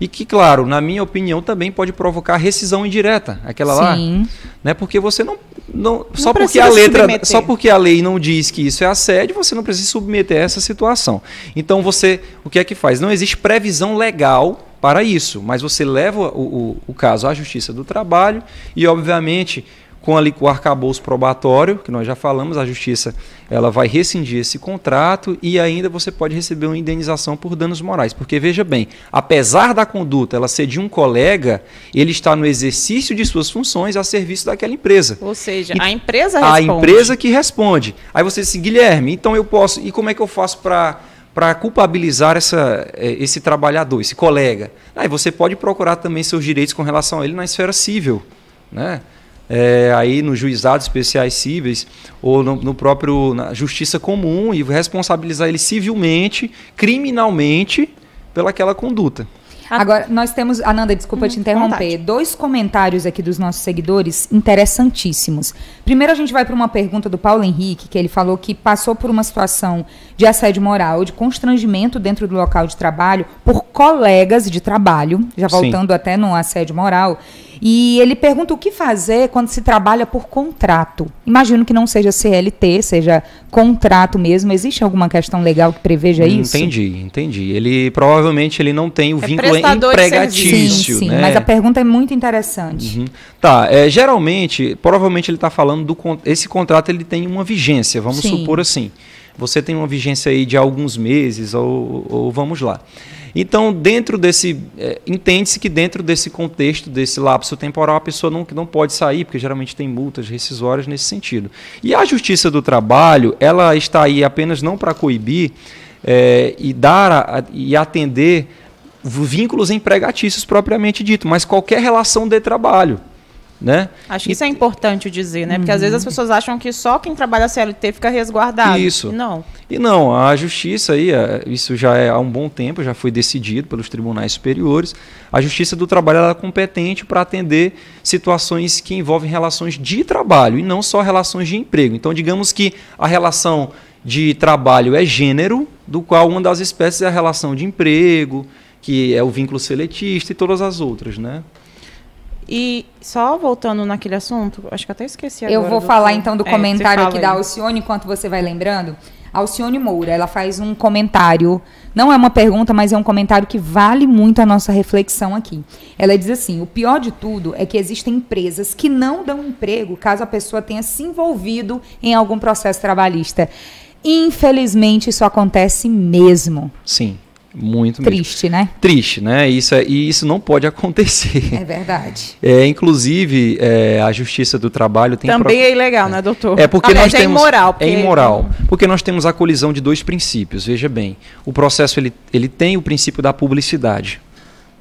e que, claro, na minha opinião, também pode provocar rescisão indireta, aquela lá, Sim. né? Porque você não, não, só porque a letra, submeter. só porque a lei não diz que isso é assédio, você não precisa submeter a essa situação. Então você, o que é que faz? Não existe previsão legal para isso, mas você leva o, o, o caso à Justiça do Trabalho e, obviamente, com ali com o arcabouço probatório, que nós já falamos, a justiça ela vai rescindir esse contrato e ainda você pode receber uma indenização por danos morais. Porque veja bem, apesar da conduta ela ser de um colega, ele está no exercício de suas funções a serviço daquela empresa. Ou seja, E a empresa A responde. empresa que responde. Aí você diz, Guilherme, então eu posso. E como é que eu faço para para culpabilizar essa, eh, esse trabalhador, esse colega? Aí você pode procurar também seus direitos com relação a ele na esfera civil, né? É, aí nos juizados especiais cíveis ou no, no próprio na justiça comum e responsabilizar ele civilmente, criminalmente pelaquela conduta. Agora, nós temos. Ananda, desculpa te interromper. vontade. Dois comentários aqui dos nossos seguidores interessantíssimos. Primeiro, a gente vai para uma pergunta do Paulo Henrique, que ele falou que passou por uma situação de assédio moral, de constrangimento dentro do local de trabalho por colegas de trabalho, já Sim. voltando até no assédio moral. E ele pergunta o que fazer quando se trabalha por contrato. Imagino que não seja CLT, seja contrato mesmo. Existe alguma questão legal que preveja isso? Entendi, entendi. Ele provavelmente ele não tem o É vínculo de Sim, empregatício, sim, né? mas a pergunta é muito interessante. Uhum. Tá, é, geralmente, provavelmente ele está falando do esse contrato ele tem uma vigência, vamos Sim. supor assim. Você tem uma vigência aí de alguns meses ou, ou vamos lá. Então, dentro desse, é, entende-se que dentro desse contexto, desse lapso temporal, a pessoa não, não pode sair, porque geralmente tem multas rescisórias nesse sentido. E a Justiça do Trabalho, ela está aí apenas não para coibir é, e dar a- e atender vínculos empregatícios propriamente dito, mas qualquer relação de trabalho, né? Acho que isso é importante dizer, né? Porque às vezes as pessoas acham que só quem trabalha CLT fica resguardado. Isso. E Não. E não, a justiça aí, é, isso já é há um bom tempo, já foi decidido pelos tribunais superiores. A justiça do trabalho é competente para atender situações que envolvem relações de trabalho e não só relações de emprego. Então, digamos que a relação de trabalho é gênero, do qual uma das espécies é a relação de emprego, que é o vínculo seletista e todas as outras, né? E só voltando naquele assunto, acho que até esqueci agora. Eu vou falar então do É, comentário aqui fala da. Alcione, enquanto você vai lembrando. Alcione Moura, ela faz um comentário, não é uma pergunta, mas é um comentário que vale muito a nossa reflexão aqui. Ela diz assim: o pior de tudo é que existem empresas que não dão emprego caso a pessoa tenha se envolvido em algum processo trabalhista. Infelizmente, isso acontece mesmo. Sim. Muito Triste, mesmo. né? Triste, né? Isso é, e isso não pode acontecer. É verdade. É, inclusive, é, a Justiça do Trabalho tem... Também pro... é ilegal, né, doutor? É porque Aliás, nós é temos... imoral. Porque... É imoral. Porque nós temos a colisão de dois princípios. Veja bem, o processo ele, ele tem o princípio da publicidade.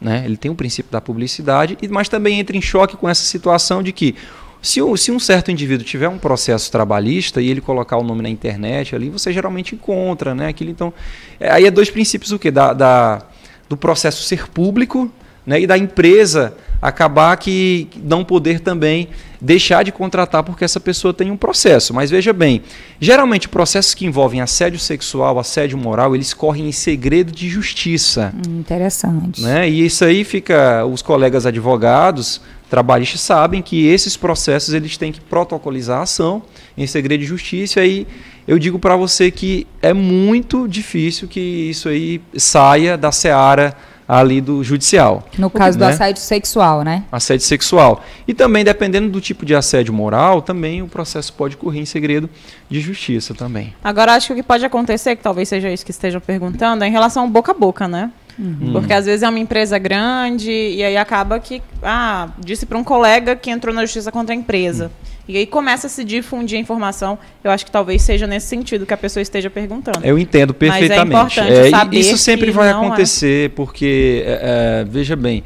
Né? Ele tem o princípio da publicidade, mas também entra em choque com essa situação de que se, se, um certo indivíduo tiver um processo trabalhista e ele colocar o nome na internet ali, você geralmente encontra, né? Aquilo, então, é, aí é dois princípios o quê? Da, da, do processo ser público né? e da empresa acabar que não poder também deixar de contratar porque essa pessoa tem um processo. Mas veja bem, geralmente processos que envolvem assédio sexual, assédio moral, eles correm em segredo de justiça. Hum, interessante. Né? E isso aí fica, os colegas advogados trabalhistas sabem que esses processos eles têm que protocolizar a ação em segredo de justiça. E aí eu digo para você que é muito difícil que isso aí saia da seara ali do judicial. No caso né? do assédio sexual, né? Assédio sexual. E também, dependendo do tipo de assédio moral, também o processo pode correr em segredo de justiça também. Agora, acho que o que pode acontecer, que talvez seja isso que estejam perguntando, é em relação boca a boca, né? Uhum. Porque às vezes é uma empresa grande e aí acaba que, ah, disse para um colega que entrou na justiça contra a empresa. Uhum. E aí começa a se difundir a informação. Eu acho que talvez seja nesse sentido que a pessoa esteja perguntando. Eu entendo perfeitamente. Mas é importante é, saber isso sempre vai é. acontecer, é. porque, é, veja bem,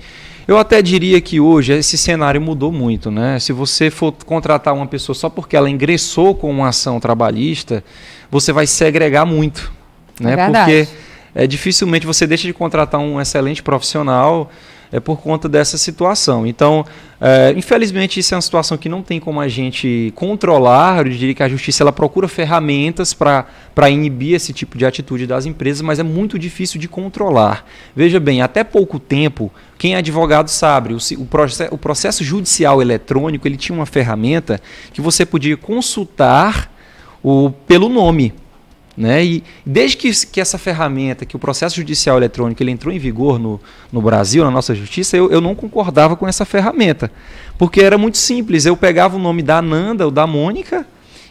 eu até diria que hoje esse cenário mudou muito, né? Se você for contratar uma pessoa só porque ela ingressou com uma ação trabalhista, você vai segregar muito, né? É porque é, dificilmente você deixa de contratar um excelente profissional é por conta dessa situação. Então, é, infelizmente, isso é uma situação que não tem como a gente controlar. Eu diria que a justiça ela procura ferramentas para inibir esse tipo de atitude das empresas, mas é muito difícil de controlar. Veja bem, até pouco tempo, quem é advogado sabe, o, o, o processo judicial eletrônico ele tinha uma ferramenta que você podia consultar o, pelo nome. Né? E desde que, que essa ferramenta, que o processo judicial eletrônico ele entrou em vigor no, no Brasil, na nossa justiça, eu, eu não concordava com essa ferramenta. Porque era muito simples. Eu pegava o nome da Nanda ou da Mônica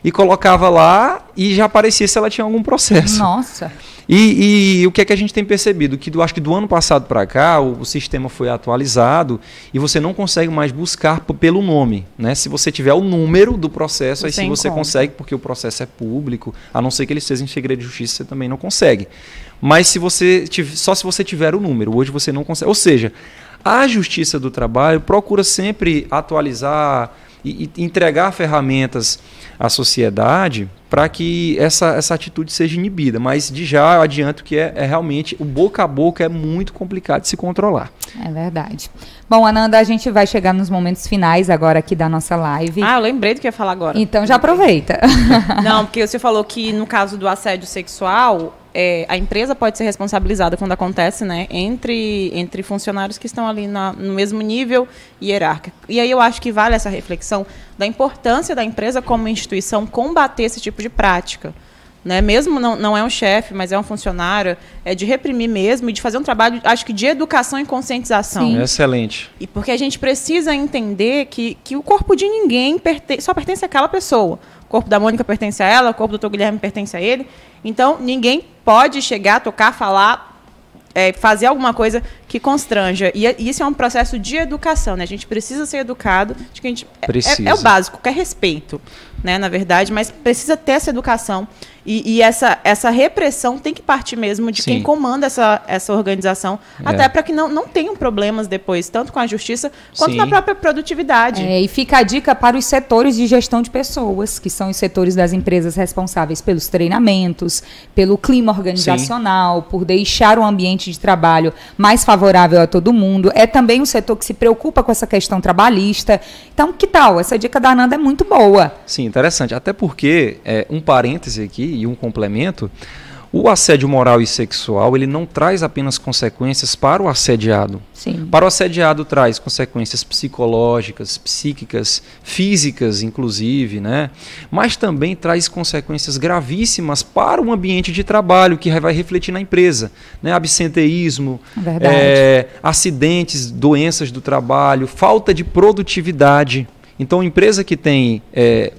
e colocava lá e já aparecia se ela tinha algum processo. Nossa. E, e, o que é que a gente tem percebido? Que do, acho que do ano passado para cá o, o, sistema foi atualizado e você não consegue mais buscar pelo nome. Né? Se você tiver o número do processo, aí sim você consegue, porque o processo é público, a não ser que ele esteja em segredo de justiça, você também não consegue. Mas se você só se você tiver o número, hoje você não consegue. Ou seja, a Justiça do Trabalho procura sempre atualizar e, e entregar ferramentas à sociedade para que essa, essa atitude seja inibida. Mas de já adianto que é, é, realmente o boca a boca é muito complicado de se controlar. É verdade. Bom, Ananda, a gente vai chegar nos momentos finais agora aqui da nossa live. Ah, eu lembrei do que ia falar agora. Então já aproveita. Não, porque você falou que no caso do assédio sexual, é, a empresa pode ser responsabilizada quando acontece, né, entre, entre funcionários que estão ali na, no mesmo nível hierárquico. E aí eu acho que vale essa reflexão da importância da empresa como instituição combater esse tipo de prática. Né? Mesmo não, não é um chefe, mas é um funcionário, é de reprimir mesmo e de fazer um trabalho, acho que de educação e conscientização. Sim. Excelente. E porque a gente precisa entender que, que o corpo de ninguém pertence, só pertence àquela pessoa. O corpo da Mônica pertence a ela, o corpo do Dr. Guilherme pertence a ele. Então, ninguém pode chegar, tocar, falar, é, fazer alguma coisa que constranja. E, e, isso é um processo de educação, né? A gente precisa ser educado. De que a gente, é, é, é, o básico, quer respeito, né? Na verdade, mas precisa ter essa educação. E, e, essa, essa repressão tem que partir mesmo de Sim. quem comanda essa, essa organização, é. até para que não, não tenham problemas depois, tanto com a justiça quanto Sim. na própria produtividade. É, e fica a dica para os setores de gestão de pessoas, que são os setores das empresas responsáveis pelos treinamentos, pelo clima organizacional, Sim. por deixar o ambiente de trabalho mais favorável a todo mundo. É também um setor que se preocupa com essa questão trabalhista. Então, que tal? Essa dica da Ananda é muito boa. Sim, interessante. Até porque, é, um parêntese aqui, e um complemento, O assédio moral e sexual, ele não traz apenas consequências para o assediado. Sim. Para o assediado traz consequências psicológicas, psíquicas, físicas, inclusive, né? Mas também traz consequências gravíssimas para o ambiente de trabalho, que vai refletir na empresa. Né? Absenteísmo, é, acidentes, doenças do trabalho, falta de produtividade. Então, empresa que tem é,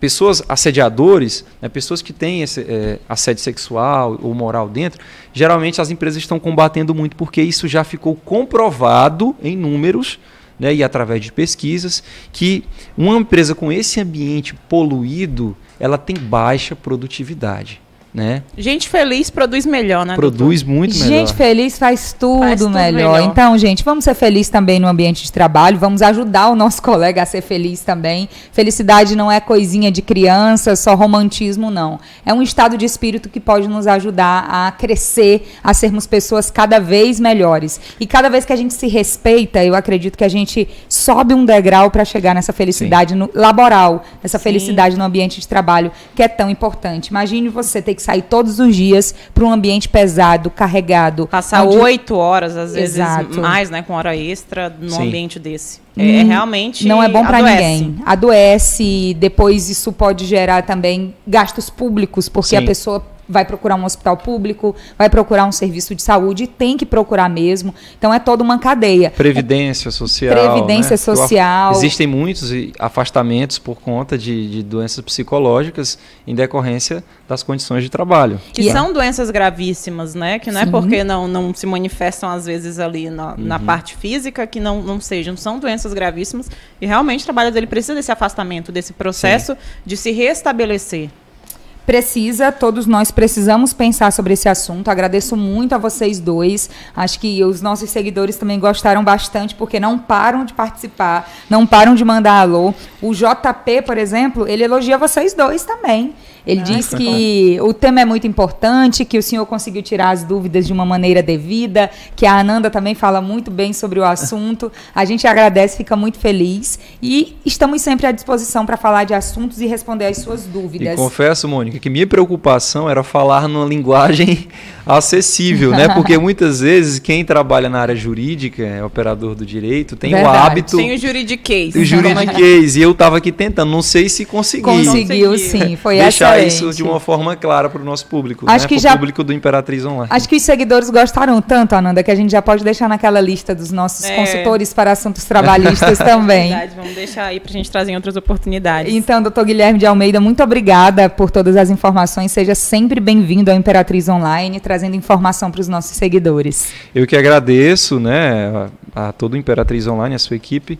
pessoas assediadores, né, pessoas que têm esse, é, assédio sexual ou moral dentro, geralmente as empresas estão combatendo muito porque isso já ficou comprovado em números né, e através de pesquisas que uma empresa com esse ambiente poluído ela tem baixa produtividade. Né? Gente feliz produz melhor, né? Produz doutor? muito melhor. Gente feliz faz tudo, Faz tudo melhor. melhor. Então, gente, vamos ser felizes também no ambiente de trabalho, vamos ajudar o nosso colega a ser feliz também. Felicidade não é coisinha de criança, só romantismo, não. É um estado de espírito que pode nos ajudar a crescer, a sermos pessoas cada vez melhores. E cada vez que a gente se respeita, eu acredito que a gente sobe um degrau para chegar nessa felicidade no, laboral, nessa Sim. felicidade no ambiente de trabalho, que é tão importante. Imagine você ter que sair todos os dias para um ambiente pesado, carregado. Passar onde- oito horas, às vezes Exato. mais, né? Com hora extra, num Sim. ambiente desse. É, Hum, realmente. Não é bom para ninguém. Adoece, depois isso pode gerar também gastos públicos, porque a Sim. pessoa vai procurar um hospital público, vai procurar um serviço de saúde, tem que procurar mesmo. Então é toda uma cadeia. Previdência social. Previdência né? social. Existem muitos afastamentos por conta de, de doenças psicológicas em decorrência das condições de trabalho. Que é- são doenças gravíssimas, né? Que não é Sim. porque não, não se manifestam, às vezes, ali na, na Uhum. parte física que não, não sejam. São doenças gravíssimas e realmente o trabalho dele precisa desse afastamento, desse processo de se restabelecer. Precisa, todos nós precisamos pensar sobre esse assunto. Agradeço muito a vocês dois. Acho que os nossos seguidores também gostaram bastante, porque não param de participar, não param de mandar alô. O JP, por exemplo, ele elogia vocês dois também. Ele diz que o tema é muito importante, que o senhor conseguiu tirar as dúvidas de uma maneira devida, que a Ananda também fala muito bem sobre o assunto. A gente agradece, fica muito feliz. E estamos sempre à disposição para falar de assuntos e responder às suas E dúvidas. confesso, Mônica, que minha preocupação era falar numa linguagem acessível, né? Porque muitas vezes quem trabalha na área jurídica, é operador do direito, tem Verdade. o hábito Tem o juridiquês. do juridiquês. E eu estava aqui tentando, não sei se consegui. Conseguiu, Consegui. sim. Foi deixar excelente. isso de uma forma clara para o nosso público, Acho né? que Pro já- público do Imperatriz Online. Acho que os seguidores gostaram tanto, Ananda, que a gente já pode deixar naquela lista dos nossos É. consultores para assuntos trabalhistas também. Verdade, vamos deixar aí pra gente trazer em outras oportunidades. Então, doutor Guilherme de Almeida, muito obrigada por todas as informações. Seja sempre bem-vindo ao Imperatriz Online, trazendo informação para os nossos seguidores. Eu que agradeço, né, a, a todo o Imperatriz Online, a sua equipe,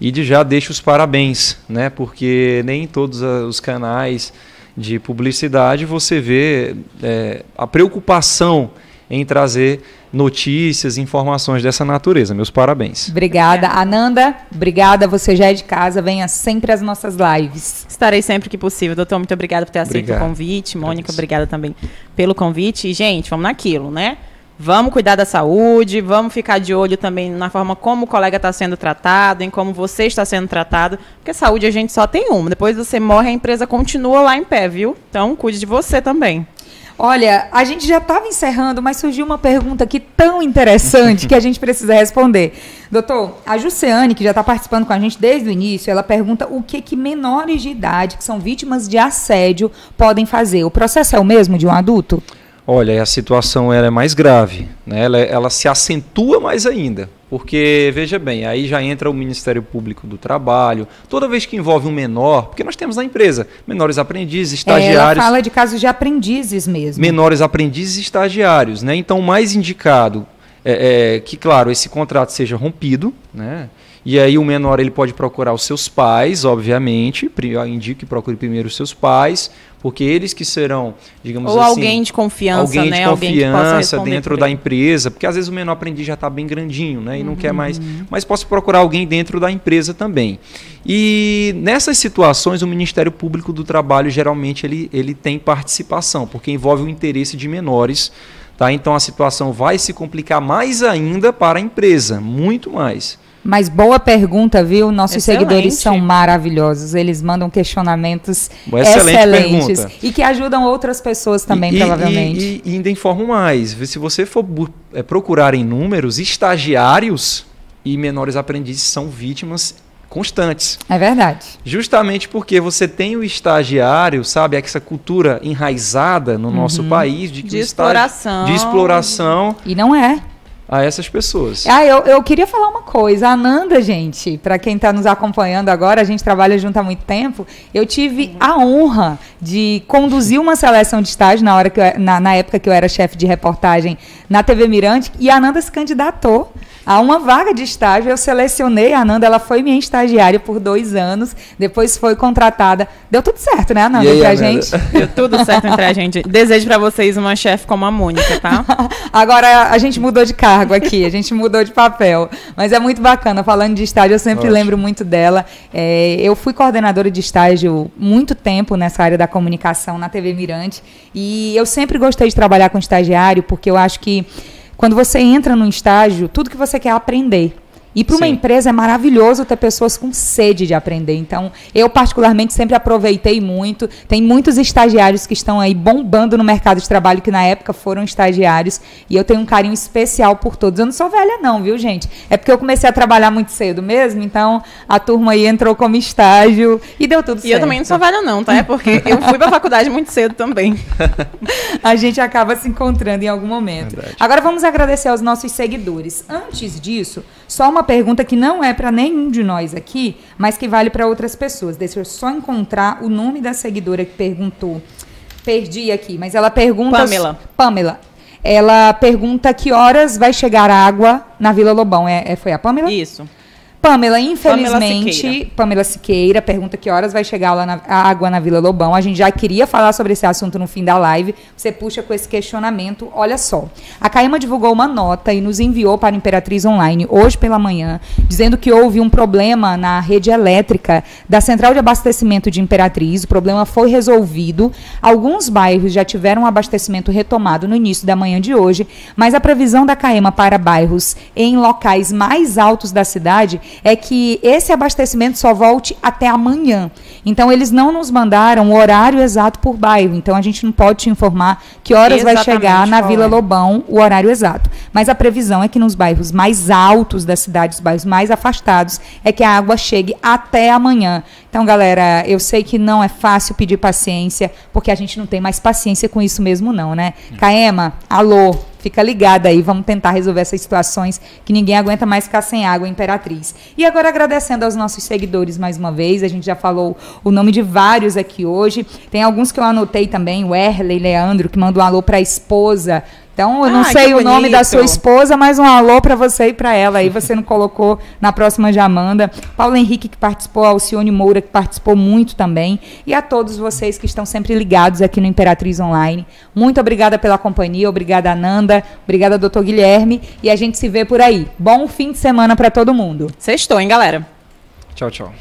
e de já deixo os parabéns, né, porque nem em todos os canais de publicidade você vê é, a preocupação em trazer notícias, informações dessa natureza. Meus parabéns. Obrigada. Ananda, obrigada. Você já é de casa. Venha sempre às nossas lives. Estarei sempre que possível. Doutor, muito obrigada por ter aceito Obrigado. o convite. Mônica, obrigada também pelo convite. E, gente, vamos naquilo, né? Vamos cuidar da saúde, vamos ficar de olho também na forma como o colega está sendo tratado, em como você está sendo tratado, porque saúde a gente só tem uma. Depois você morre, a empresa continua lá em pé, viu? Então, cuide de você também. Olha, a gente já estava encerrando, mas surgiu uma pergunta aqui tão interessante que a gente precisa responder. Doutor, a Jussiane, que já está participando com a gente desde o início, ela pergunta o que, que menores de idade, que são vítimas de assédio, podem fazer. O processo é o mesmo de um adulto? Olha, a situação ela é mais grave, né? ela, ela se acentua mais ainda, porque, veja bem, aí já entra o Ministério Público do Trabalho, toda vez que envolve um menor, porque nós temos na empresa menores aprendizes, É, ela estagiários, fala de casos de aprendizes mesmo. menores aprendizes e estagiários, né? Então, o mais indicado é, é que, claro, esse contrato seja rompido, né? E aí o menor ele pode procurar os seus pais, obviamente. Eu indico que procure primeiro os seus pais, porque eles que serão, digamos Ou assim, alguém de confiança, alguém né? de confiança dentro da empresa, porque às vezes o menor aprendiz já está bem grandinho, né? E não quer mais. Uhum. Mas posso procurar alguém dentro da empresa também. E nessas situações o Ministério Público do Trabalho geralmente ele, ele tem participação, porque envolve o interesse de menores. Tá? Então a situação vai se complicar mais ainda para a empresa, muito mais. Mas boa pergunta, viu? Nossos Excelente. seguidores são maravilhosos. Eles mandam questionamentos excelente excelentes pergunta. e que ajudam outras pessoas também, E- provavelmente. E, e ainda informo mais: se você for é, procurar em números, estagiários e menores aprendizes são vítimas constantes. É verdade. Justamente porque você tem o estagiário, sabe, essa cultura enraizada no nosso país de, que De o estágio- exploração. de exploração E não é. a essas pessoas. Ah, eu, eu queria falar uma coisa. A Nanda, gente, para quem está nos acompanhando agora, a gente trabalha junto há muito tempo. Eu tive a honra de conduzir uma seleção de estágio na, hora que eu- na, na época que eu era chefe de reportagem na TV Mirante e a Nanda se candidatou a uma vaga de estágio. Eu selecionei a Nanda, ela foi minha estagiária por dois anos, depois foi contratada. Deu tudo certo, né, Ananda, aí, pra Ananda? gente? Deu tudo certo entre a gente. Desejo pra vocês uma chefe como a Mônica, tá? Agora a gente mudou de cargo aqui, a gente mudou de papel. Mas é muito bacana. Falando de estágio, eu sempre Ótimo. lembro muito dela. É, eu fui coordenadora de estágio muito tempo nessa área da comunicação na TV Mirante. E eu sempre gostei de trabalhar com estagiário, porque eu acho que quando você entra num estágio, tudo que você quer é aprender. E para uma Sim. empresa é maravilhoso ter pessoas com sede de aprender. Então, eu particularmente sempre aproveitei muito. Tem muitos estagiários que estão aí bombando no mercado de trabalho que na época foram estagiários e eu tenho um carinho especial por todos. Eu não sou velha não, viu, gente? É porque eu comecei a trabalhar muito cedo mesmo, então a turma aí entrou como estágio e deu tudo E certo. eu também não sou velha, não, tá? É porque eu fui pra faculdade muito cedo também. a gente acaba se encontrando em algum momento. Verdade. Agora vamos agradecer aos nossos seguidores. Antes disso, só uma pergunta que não é para nenhum de nós aqui, mas que vale para outras pessoas. Deixa eu só encontrar o nome da seguidora que perguntou. Perdi aqui, mas ela pergunta. Pamela. Pamela. Ela pergunta que horas vai chegar água na Vila Lobão. É, é- foi a Pamela? Isso. Pamela, infelizmente, Siqueira. Pamela Siqueira pergunta que horas vai chegar lá na, a água na Vila Lobão. A gente já queria falar sobre esse assunto no fim da live. Você puxa com esse questionamento. Olha só. A Caema divulgou uma nota e nos enviou para a Imperatriz Online hoje pela manhã, dizendo que houve um problema na rede elétrica da central de abastecimento de Imperatriz. O problema foi resolvido. Alguns bairros já tiveram um abastecimento retomado no início da manhã de hoje, mas a previsão da Caema para bairros em locais mais altos da cidade é que esse abastecimento só volte até amanhã. Então eles não nos mandaram o horário exato por bairro. Então a gente não pode te informar que horas vai Exatamente chegar na Vila é. Lobão o horário exato. Mas a previsão é que nos bairros mais altos da cidade, os bairros mais afastados, é que a água chegue até amanhã. Então, galera, eu sei que não é fácil pedir paciência, porque a gente não tem mais paciência com isso mesmo, não, né? Caema, alô, fica ligada aí, vamos tentar resolver essas situações que ninguém aguenta mais ficar sem água, Imperatriz. E agora agradecendo aos nossos seguidores mais uma vez, a gente já falou o nome de vários aqui hoje. Tem alguns que eu anotei também, o Erley Leandro, que manda um alô para a esposa. Então, eu não Ai, sei o nome da sua esposa, mas um alô para você e para ela. Aí você não colocou na próxima já manda. Paulo Henrique que participou, Alcione Moura que participou muito também. E a todos vocês que estão sempre ligados aqui no Imperatriz Online. Muito obrigada pela companhia, obrigada Ananda, obrigada doutor Guilherme. E a gente se vê por aí. Bom fim de semana para todo mundo. Sextou, hein, galera? Tchau, tchau.